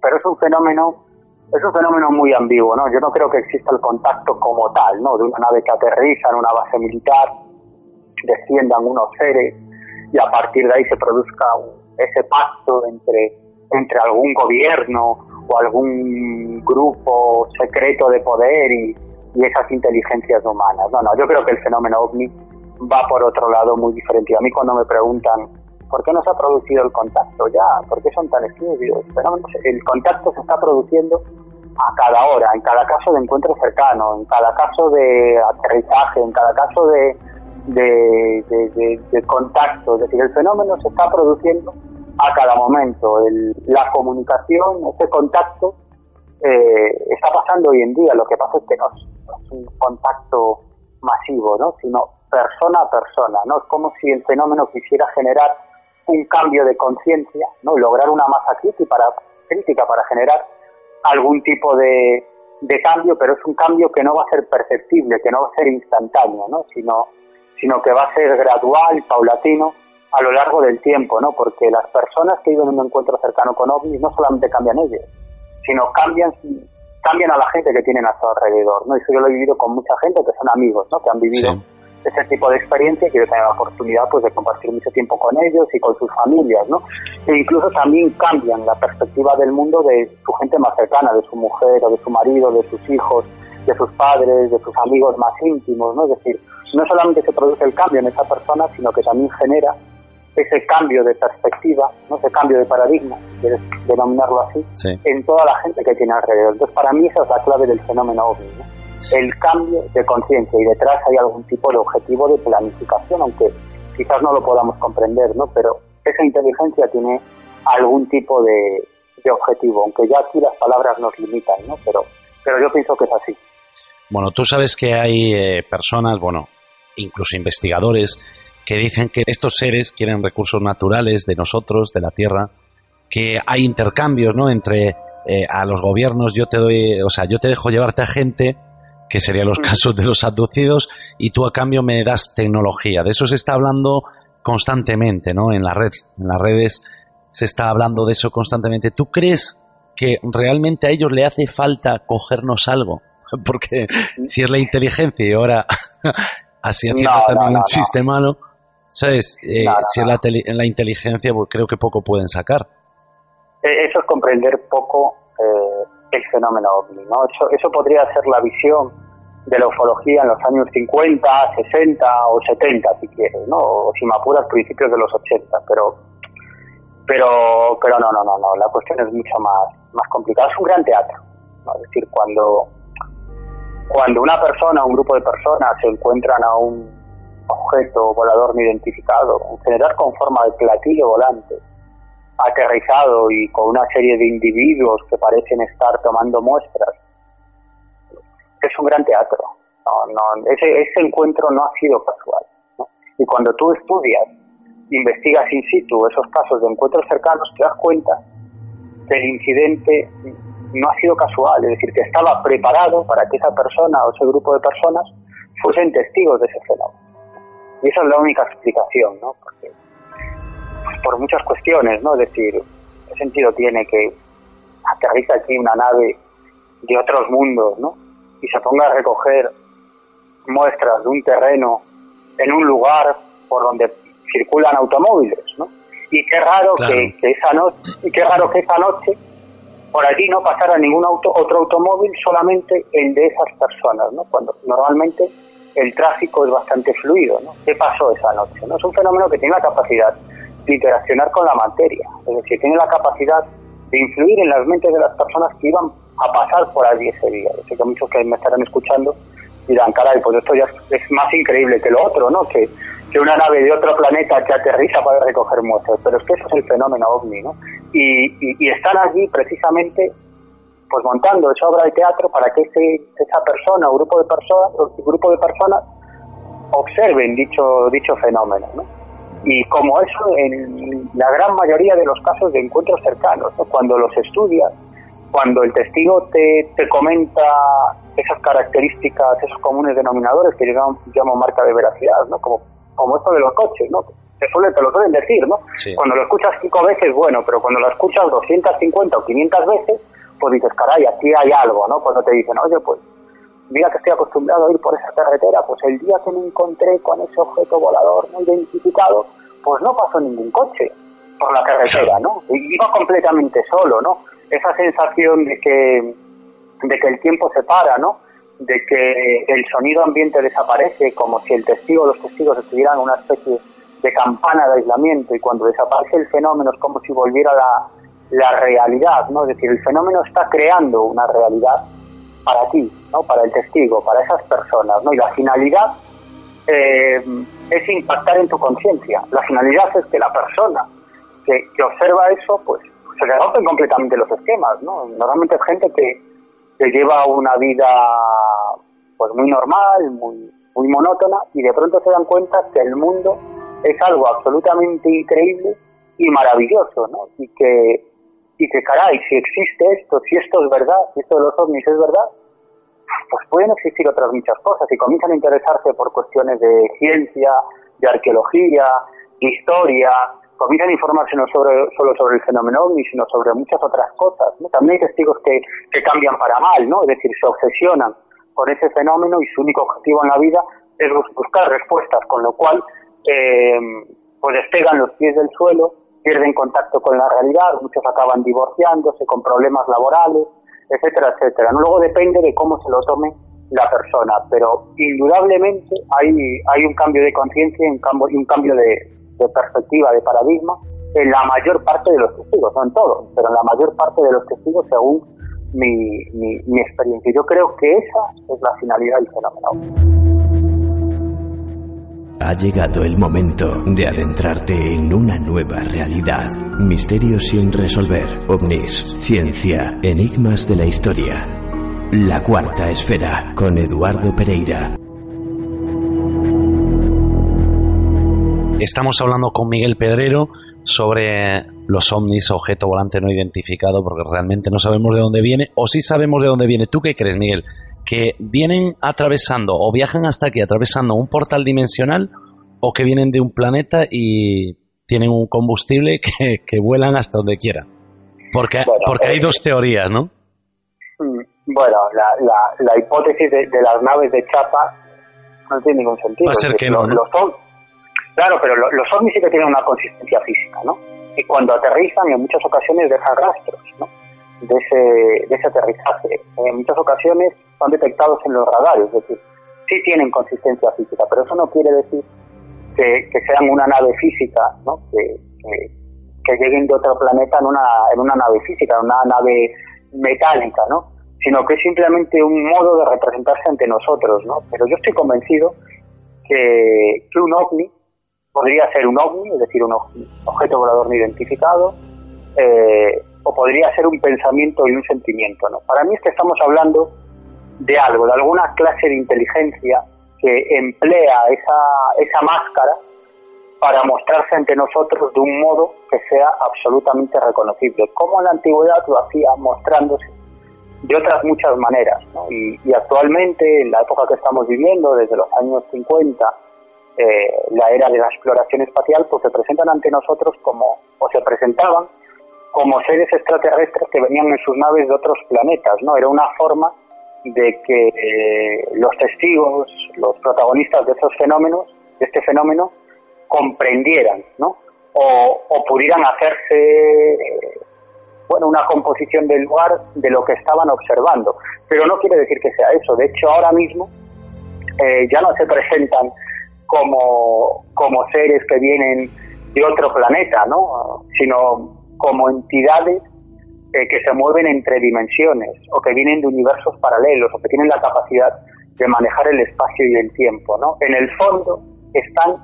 [SPEAKER 3] pero es un fenómeno es un fenómeno muy ambiguo, ¿no? Yo no creo que exista el contacto como tal, ¿no? De una nave que aterriza en una base militar, desciendan unos seres y a partir de ahí se produzca ese pacto entre, entre algún gobierno o algún grupo secreto de poder y, y esas inteligencias humanas. No, no, yo creo que el fenómeno ovni va por otro lado muy diferente. A mí cuando me preguntan ¿por qué no se ha producido el contacto ya? ¿Por qué son tan estudios? El contacto se está produciendo a cada hora, en cada caso de encuentro cercano, en cada caso de aterrizaje, en cada caso de, de, contacto. Es decir, el fenómeno se está produciendo a cada momento. la comunicación, ese contacto, eh, está pasando hoy en día. Lo que pasa es que no es, un contacto masivo, ¿no? sino persona a persona. ¿no? Es como si el fenómeno quisiera generar un cambio de conciencia, ¿no? lograr una masa crítica para, crítica para generar algún tipo de, de, cambio, pero es un cambio que no va a ser perceptible, que no va a ser instantáneo, ¿no? sino, sino que va a ser gradual, paulatino, a lo largo del tiempo, ¿no? porque las personas que viven en un encuentro cercano con ovnis no solamente cambian ellos, sino cambian cambian a la gente que tienen a su alrededor, ¿no? Eso yo lo he vivido con mucha gente que son amigos, ¿no? Que han vivido ese tipo de experiencia que yo tengo la oportunidad pues de compartir mucho tiempo con ellos y con sus familias, ¿no? E incluso también cambian la perspectiva del mundo de su gente más cercana, de su mujer o de su marido, de sus hijos, de sus padres, de sus amigos más íntimos, ¿no? Es decir, no solamente se produce el cambio en esa persona, sino que también genera ese cambio de perspectiva, ¿no? ese cambio de paradigma, quieres denominarlo así, en toda la gente que tiene alrededor. Entonces, para mí esa es la clave del fenómeno ovni, ¿no? El cambio de conciencia y detrás hay algún tipo de objetivo de planificación, aunque quizás no lo podamos comprender, ¿no? Pero esa inteligencia tiene algún tipo de, objetivo, aunque ya aquí las palabras nos limitan, ¿no? Pero, pero yo pienso que es así.
[SPEAKER 1] Bueno, tú sabes que hay eh, personas, bueno, incluso investigadores, que dicen que estos seres quieren recursos naturales de nosotros, de la Tierra, que hay intercambios, ¿no? Entre eh, a los gobiernos, yo te doy, o sea, yo te dejo llevarte a gente que serían los mm. casos de los abducidos, y tú a cambio me das tecnología. De eso se está hablando constantemente, ¿no? En la red, en las redes se está hablando de eso constantemente. ¿Tú crees que realmente a ellos le hace falta cogernos algo? Porque si es la inteligencia y ahora así haciendo también un chiste malo, ¿Sabes? Eh, si en la, la, inteligencia, pues creo que poco pueden sacar.
[SPEAKER 3] E, eso es comprender poco eh, el fenómeno ovni, ¿no? Eso, eso podría ser la visión de la ufología en los años 50, 60 o 70, si quieres, ¿no? O si me apuras, principios de los 80, pero pero pero no, no, no, no, la cuestión es mucho más, más complicada. Es un gran teatro, ¿no? Es decir, cuando, cuando una persona, un grupo de personas se encuentran a un objeto volador no identificado, en general con forma de platillo volante, aterrizado y con una serie de individuos que parecen estar tomando muestras, es un gran teatro. No, no, ese, ese encuentro no ha sido casual. Y cuando tú estudias, investigas in situ esos casos de encuentros cercanos, te das cuenta que el incidente no ha sido casual, es decir, que estaba preparado para que esa persona o ese grupo de personas fuesen testigos de ese fenómeno. Y esa es la única explicación, ¿no? Por muchas cuestiones, ¿no? Es decir, ¿qué sentido tiene que aterriza aquí una nave de otros mundos, ¿no? Y se ponga a recoger muestras de un terreno en un lugar por donde circulan automóviles, ¿no? Y qué raro que, esa noche, y qué raro que esa noche por allí no pasara ningún auto, otro automóvil, solamente el de esas personas, ¿no? Cuando normalmente el tráfico es bastante fluido, ¿no? ¿Qué pasó esa noche? ¿no? Es un fenómeno que tiene la capacidad interaccionar con la materia, es decir, tiene la capacidad de influir en las mentes de las personas que iban a pasar por allí ese día. Sé muchos que me estarán escuchando dirán, caray, pues esto ya es más increíble que lo otro, ¿no? Que, que una nave de otro planeta que aterriza para recoger muestras, pero es que eso es el fenómeno ovni, ¿no? Y, y, están allí precisamente pues montando esa obra de teatro para que ese, esa persona o grupo de personas grupo de personas observen dicho dicho fenómeno ¿no? Y como eso en la gran mayoría de los casos de encuentros cercanos cuando los estudias cuando el testigo te, te comenta esas características esos comunes denominadores que yo llamo marca de veracidad ¿no? como como esto de los coches no te, suele, te lo suelen decir ¿no? cuando lo escuchas cinco veces bueno pero cuando lo escuchas 250 o 500 veces pues dices, caray, aquí hay algo, ¿no? Cuando te dicen, oye, pues mira que estoy acostumbrado a ir por esa carretera, pues el día que me encontré con ese objeto volador no identificado, pues no pasó ningún coche por la carretera, ¿no? Y iba completamente solo, ¿no? Esa sensación de que, de que el tiempo se para, ¿no? De que el sonido ambiente desaparece, como si el testigo, los testigos estuvieran en una especie de campana de aislamiento y cuando desaparece el fenómeno es como si volviera la, la realidad, ¿no? Es decir, el fenómeno está creando una realidad para ti, ¿no? Para el testigo, para esas personas, ¿no? Y la finalidad eh, es impactar en tu conciencia. La finalidad es que la persona que, que, observa eso, pues se le rompen completamente los esquemas, ¿no? Normalmente es gente que, que lleva una vida pues muy normal, muy, muy monótona, y de pronto se dan cuenta que el mundo es algo absolutamente increíble y maravilloso, ¿no? Y que y que caray, si existe esto, si esto es verdad, si esto de los ovnis es verdad, pues pueden existir otras muchas cosas y comienzan a interesarse por cuestiones de ciencia, de arqueología, historia, comienzan a informarse no sobre, solo sobre el fenómeno ovni, sino sobre muchas otras cosas. También hay testigos que, que cambian para mal, ¿no? Es decir, se obsesionan con ese fenómeno y su único objetivo en la vida es buscar respuestas, con lo cual eh, pues despegan los pies del suelo pierden contacto con la realidad, muchos acaban divorciándose con problemas laborales, etcétera, etcétera. Luego depende de cómo se lo tome la persona, pero indudablemente hay, hay un cambio de conciencia y un cambio, un cambio de, perspectiva, de paradigma en la mayor parte de los testigos, no en todos, pero en la mayor parte de los testigos según mi, mi, mi experiencia. Yo creo que esa es la finalidad del fenómeno.
[SPEAKER 2] Ha llegado el momento de adentrarte en una nueva realidad. Misterios sin resolver, ovnis, ciencia, enigmas de la historia. La cuarta esfera con Eduardo Pereira.
[SPEAKER 1] Estamos hablando con Miguel Pedrero sobre los ovnis, objeto volante no identificado, porque realmente no sabemos de dónde viene, o sí sabemos de dónde viene. ¿Tú qué crees, Miguel? Que vienen atravesando o viajan hasta aquí atravesando un portal dimensional o que vienen de un planeta y tienen un combustible que, que vuelan hasta donde quieran. Porque, porque hay eh, dos teorías, ¿no?
[SPEAKER 3] Mm, bueno, la, la, la hipótesis de, las naves de chapa no tiene ningún sentido.
[SPEAKER 1] Va a ser que no,
[SPEAKER 3] Los, Claro, pero los ovnis sí que tienen una consistencia física, ¿no? Y cuando aterrizan, en muchas ocasiones dejan rastros, ¿no? De ese, de ese aterrizaje. En muchas ocasiones son detectados en los radares, es decir, sí tienen consistencia física, pero eso no quiere decir que, sean una nave física, ¿no? Que, que, lleguen de otro planeta en una, en una nave física, en una nave metálica, ¿no? Sino que es simplemente un modo de representarse ante nosotros, ¿no? Pero yo estoy convencido que, un ovni podría ser un ovni, es decir, un objeto volador no identificado, eh, o podría ser un pensamiento y un sentimiento. ¿no? Para mí es que estamos hablando de algo, de alguna clase de inteligencia que emplea esa, esa máscara para mostrarse ante nosotros de un modo que sea absolutamente reconocible, como en la antigüedad lo hacía mostrándose de otras muchas maneras. Y, y, actualmente, en la época que estamos viviendo, desde los años 50 eh, la era de la exploración espacial, pues se presentan ante nosotros como, o se presentaban como seres extraterrestres que venían en sus naves de otros planetas, ¿no? Era una forma de que eh, los testigos, los protagonistas de esos fenómenos, de este fenómeno, comprendieran, ¿no? O, o pudieran hacerse, bueno, una composición del lugar de lo que estaban observando. Pero no quiere decir que sea eso. De hecho, ahora mismo eh, ya no se presentan como, como seres que vienen de otro planeta, ¿no? sino como entidades eh, que se mueven entre dimensiones o que vienen de universos paralelos o que tienen la capacidad de manejar el espacio y el tiempo. ¿no? En el fondo están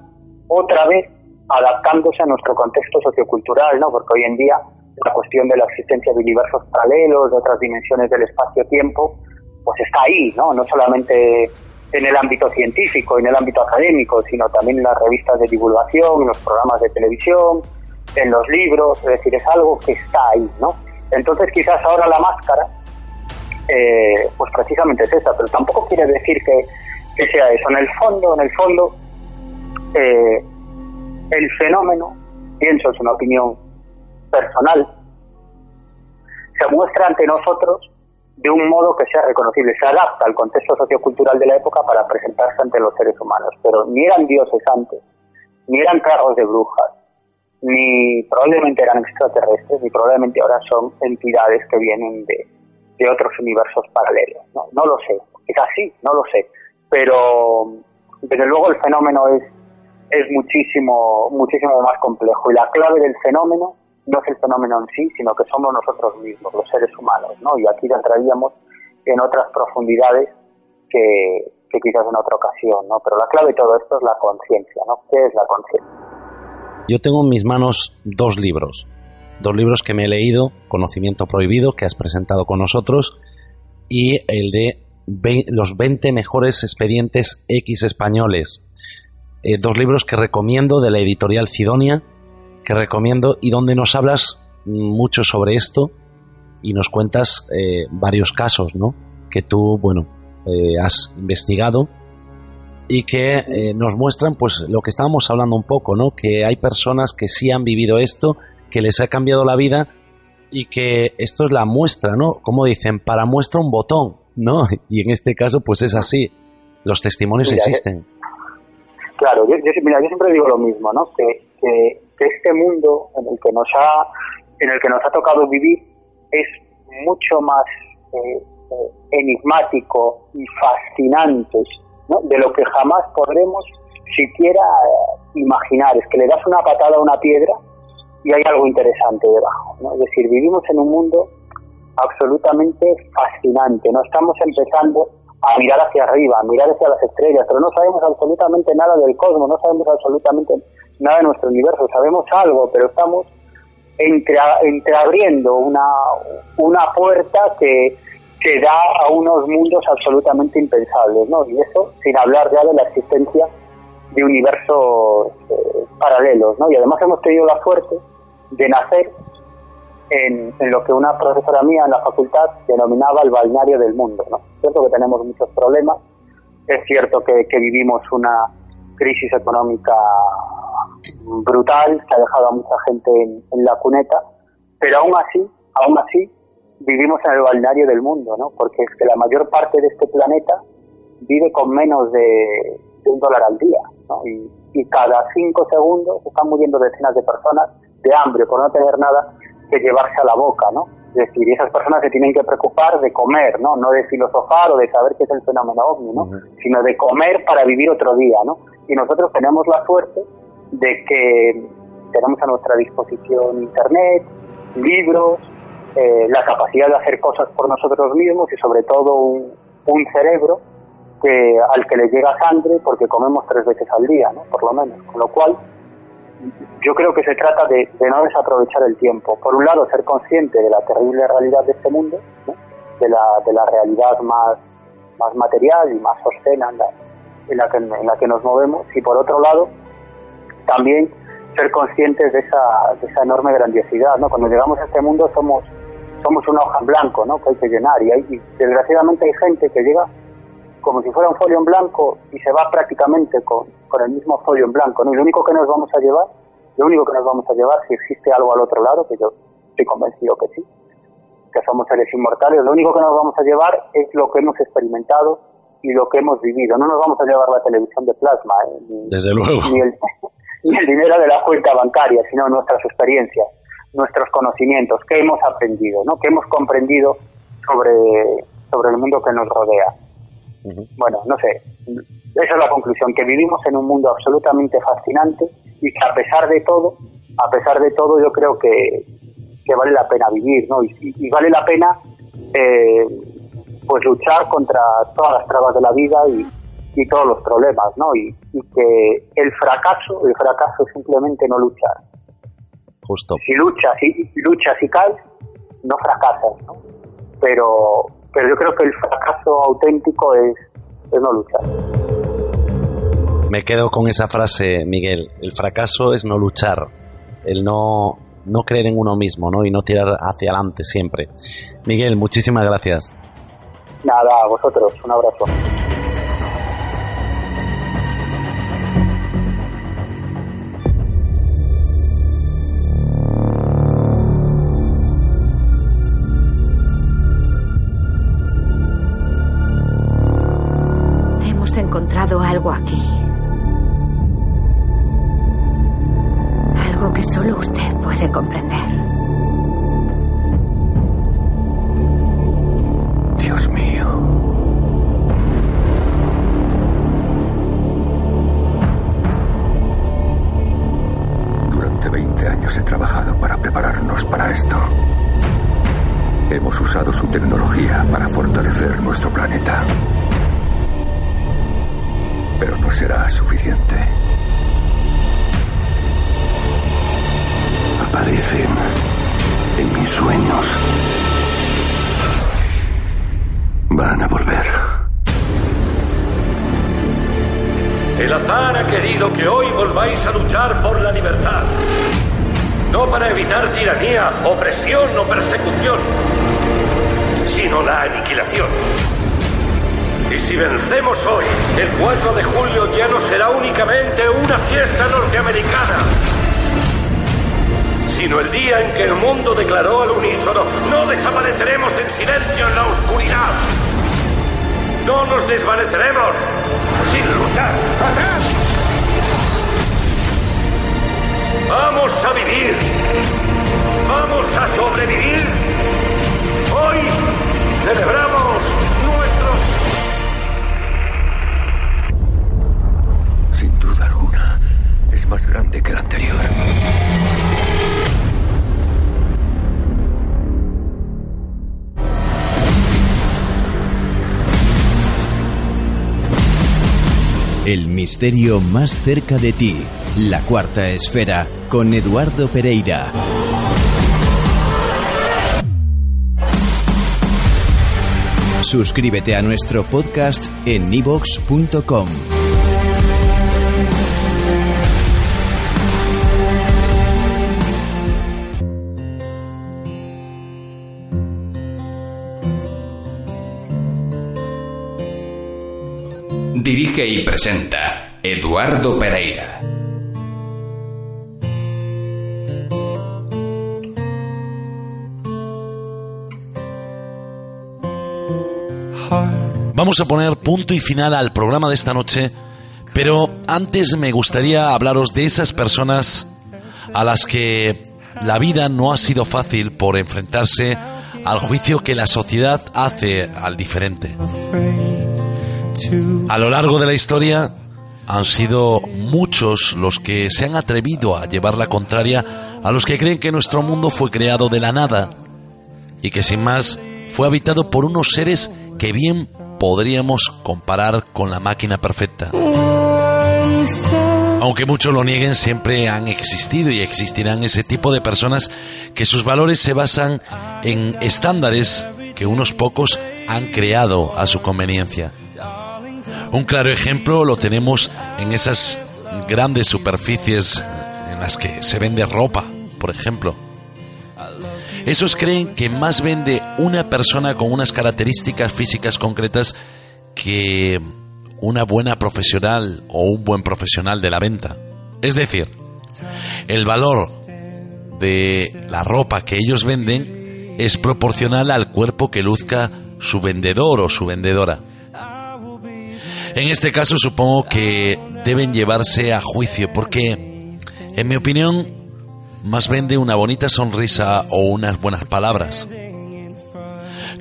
[SPEAKER 3] otra vez adaptándose a nuestro contexto sociocultural, ¿no? porque hoy en día la cuestión de la existencia de universos paralelos, de otras dimensiones del espacio-tiempo, pues está ahí, ¿no? No solamente en el ámbito científico, en el ámbito académico, sino también en las revistas de divulgación, en los programas de televisión, en los libros, es decir, es algo que está ahí, ¿no? Entonces quizás ahora la máscara, eh, pues precisamente es esa, pero tampoco quiere decir que, sea eso. En el fondo, en el fondo, eh, el fenómeno, pienso es una opinión personal, se muestra ante nosotros de un modo que sea reconocible, se adapta al contexto sociocultural de la época para presentarse ante los seres humanos, pero ni eran dioses antes, ni eran carros de brujas, ni probablemente eran extraterrestres, ni probablemente ahora son entidades que vienen de, de otros universos paralelos. ¿no? no lo sé, quizás sí, no lo sé, pero desde luego el fenómeno es, es muchísimo, muchísimo más complejo y la clave del fenómeno no es el fenómeno en sí, sino que somos nosotros mismos, los seres humanos, ¿no? Y aquí entraríamos en otras profundidades que, que quizás en otra ocasión, ¿no? Pero la clave de todo esto es la conciencia, ¿no? ¿Qué es la conciencia?
[SPEAKER 1] Yo tengo en mis manos dos libros, dos libros que me he leído, Conocimiento Prohibido, que has presentado con nosotros, y el de los 20 mejores expedientes X españoles. Eh, dos libros que recomiendo de la editorial Cidonia, que recomiendo y donde nos hablas mucho sobre esto y nos cuentas eh, varios casos, ¿no? Que tú, bueno, eh, has investigado y que eh, nos muestran, pues, lo que estábamos hablando un poco, ¿no? Que hay personas que sí han vivido esto, que les ha cambiado la vida y que esto es la muestra, ¿no? Como dicen, para muestra un botón, ¿no? Y en este caso, pues es así. Los testimonios existen.
[SPEAKER 3] Claro, yo, mira, yo siempre digo lo mismo, ¿no? Que, que este mundo en el que nos ha, en el que nos ha tocado vivir es mucho más eh, eh, enigmático y fascinante de lo que jamás podremos siquiera imaginar. Es que le das una patada a una piedra y hay algo interesante debajo. ¿no? Es decir, vivimos en un mundo absolutamente fascinante. No estamos empezando a mirar hacia arriba, a mirar hacia las estrellas, pero no sabemos absolutamente nada del cosmos, no sabemos absolutamente nada de nuestro universo, sabemos algo, pero estamos entre, entreabriendo una, una puerta que, que da a unos mundos absolutamente impensables, ¿no? Y eso sin hablar ya de la existencia de universos eh, paralelos, ¿no? Y además hemos tenido la suerte de nacer en, en, lo que una profesora mía en la facultad denominaba el balneario del mundo, ¿no? Es cierto que tenemos muchos problemas, es cierto que, que vivimos una crisis económica brutal que ha dejado a mucha gente en, la cuneta, pero aún así, aún así, vivimos en el balneario del mundo, ¿no? Porque es que la mayor parte de este planeta vive con menos de, un dólar al día, ¿no? Y, y cada cinco segundos están muriendo decenas de personas de hambre por no tener nada que llevarse a la boca, ¿no? Es decir, esas personas se tienen que preocupar de comer, ¿no? No de filosofar o de saber qué es el fenómeno ovni, ¿no? Sino de comer para vivir otro día, ¿no? Y nosotros tenemos la suerte de que tenemos a nuestra disposición internet, libros, eh, la capacidad de hacer cosas por nosotros mismos y sobre todo un, cerebro que al que le llega sangre porque comemos tres veces al día, ¿no? Por lo menos. Con lo cual, yo creo que se trata de, no desaprovechar el tiempo. Por un lado, ser consciente de la terrible realidad de este mundo, de, la, de la realidad más, más material y más obscena en la, en, la que, en la que nos movemos, y por otro lado, también ser conscientes de esa, de esa enorme grandiosidad. ¿no? Cuando llegamos a este mundo somos, somos una hoja en blanco ¿no? que hay que llenar, y, hay, y desgraciadamente hay gente que llega como si fuera un folio en blanco y se va prácticamente con, con el mismo folio en blanco. ¿no? Y lo único que nos vamos a llevar, lo único que nos vamos a llevar, si existe algo al otro lado, que yo estoy convencido que sí, que somos seres inmortales, lo único que nos vamos a llevar es lo que hemos experimentado y lo que hemos vivido. No nos vamos a llevar la televisión de plasma, ¿eh?
[SPEAKER 1] ni, Desde luego.
[SPEAKER 3] Ni el, ni el dinero de la cuenta bancaria, sino nuestras experiencias, nuestros conocimientos, que hemos aprendido, ¿no? que hemos comprendido sobre, sobre el mundo que nos rodea. Bueno, no sé, esa es la conclusión, que vivimos en un mundo absolutamente fascinante y que a pesar de todo, a pesar de todo yo creo que, que vale la pena vivir, ¿no? Y, vale la pena eh, pues luchar contra todas las trabas de la vida y, y todos los problemas, ¿no? Y, que el fracaso, el fracaso es simplemente no luchar.
[SPEAKER 1] Justo.
[SPEAKER 3] Si luchas, si, luchas y caes, no fracasas, ¿no? Pero, pero yo creo que el fracaso auténtico es, no luchar.
[SPEAKER 1] Me quedo con esa frase, Miguel. El fracaso es no luchar, el no, no creer en uno mismo ¿no? y no tirar hacia adelante siempre. Miguel, muchísimas gracias.
[SPEAKER 3] Nada, a vosotros, un abrazo.
[SPEAKER 11] Algo aquí. Algo que solo usted puede comprender.
[SPEAKER 12] Dios mío. Durante 20 años he trabajado para prepararnos para esto. Hemos usado su tecnología para fortalecer nuestro planeta pero no será suficiente. Aparecen en mis sueños. Van a volver.
[SPEAKER 13] El azar ha querido que hoy volváis a luchar por la libertad. No para evitar tiranía, opresión o persecución, sino la aniquilación. Y si vencemos hoy, el 4 de julio ya no será únicamente una fiesta norteamericana, sino el día en que el mundo declaró al unísono, no desapareceremos en silencio en la oscuridad. No nos desvaneceremos sin luchar. ¡Atrás! Vamos a vivir. Vamos a sobrevivir. Hoy celebramos
[SPEAKER 12] más grande que el anterior.
[SPEAKER 2] El misterio más cerca de ti, la cuarta esfera, con Eduardo Pereira. Suscríbete a nuestro podcast en nivox.com.
[SPEAKER 9] Dirige y presenta Eduardo Pereira.
[SPEAKER 1] Vamos a poner punto y final al programa de esta noche Pero antes me gustaría hablaros de esas personas a las que la vida no ha sido fácil por enfrentarse al juicio que la sociedad hace al diferente. A lo largo de la historia han sido muchos los que se han atrevido a llevar la contraria a los que creen que nuestro mundo fue creado de la nada y que sin más fue habitado por unos seres que bien podríamos comparar con la máquina perfecta. Aunque muchos lo nieguen, siempre han existido y existirán ese tipo de personas que sus valores se basan en estándares que unos pocos han creado a su conveniencia. Un claro ejemplo lo tenemos en esas grandes superficies en las que se vende ropa, por ejemplo. Esos creen que más vende una persona con unas características físicas concretas que una buena profesional o un buen profesional de la venta. Es decir, el valor de la ropa que ellos venden es proporcional al cuerpo que luzca su vendedor o su vendedora. En este caso supongo que deben llevarse a juicio porque, en mi opinión, más vende una bonita sonrisa o unas buenas palabras.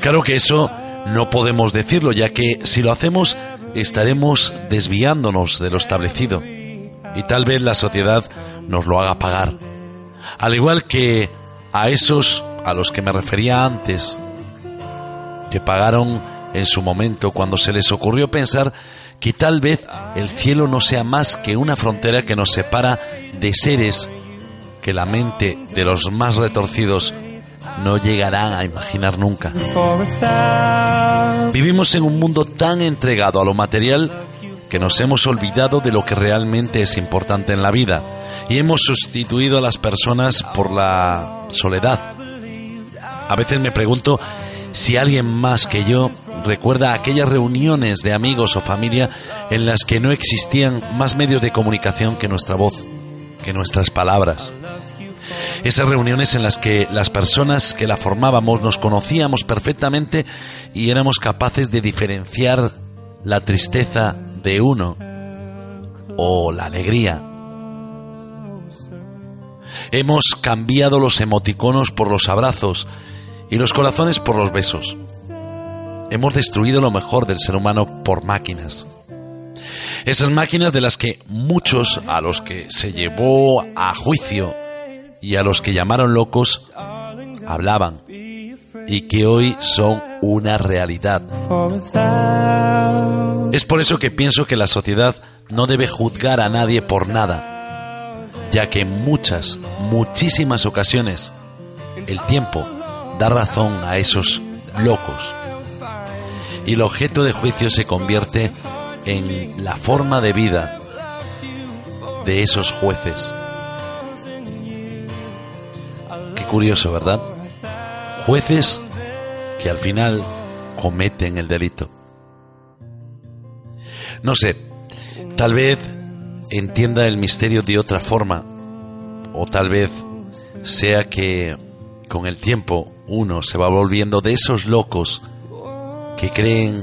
[SPEAKER 1] Claro que eso no podemos decirlo, ya que si lo hacemos estaremos desviándonos de lo establecido y tal vez la sociedad nos lo haga pagar. Al igual que a esos a los que me refería antes, que pagaron en su momento cuando se les ocurrió pensar que tal vez el cielo no sea más que una frontera que nos separa de seres que la mente de los más retorcidos no llegará a imaginar nunca. Vivimos en un mundo tan entregado a lo material que nos hemos olvidado de lo que realmente es importante en la vida y hemos sustituido a las personas por la soledad. A veces me pregunto si alguien más que yo recuerda aquellas reuniones de amigos o familia en las que no existían más medios de comunicación que nuestra voz que nuestras palabras. Esas reuniones en las que las personas que la formábamos nos conocíamos perfectamente y éramos capaces de diferenciar la tristeza de uno o la alegría. Hemos cambiado los emoticonos por los abrazos y los corazones por los besos. Hemos destruido lo mejor del ser humano por máquinas. Esas máquinas de las que muchos a los que se llevó a juicio y a los que llamaron locos hablaban y que hoy son una realidad. Es por eso que pienso que la sociedad no debe juzgar a nadie por nada, ya que en muchas, muchísimas ocasiones el tiempo da razón a esos locos y el objeto de juicio se convierte en la forma de vida de esos jueces. Qué curioso, ¿verdad? Jueces que al final cometen el delito. No sé, tal vez entienda el misterio de otra forma, o tal vez sea que con el tiempo uno se va volviendo de esos locos que creen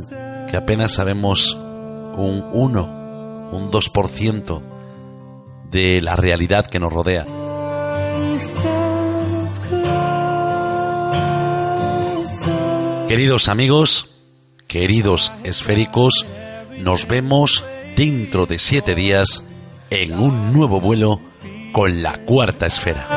[SPEAKER 1] que apenas sabemos un 1, un 2% de la realidad que nos rodea. Queridos amigos, queridos esféricos, nos vemos dentro de siete días en un nuevo vuelo con la cuarta esfera.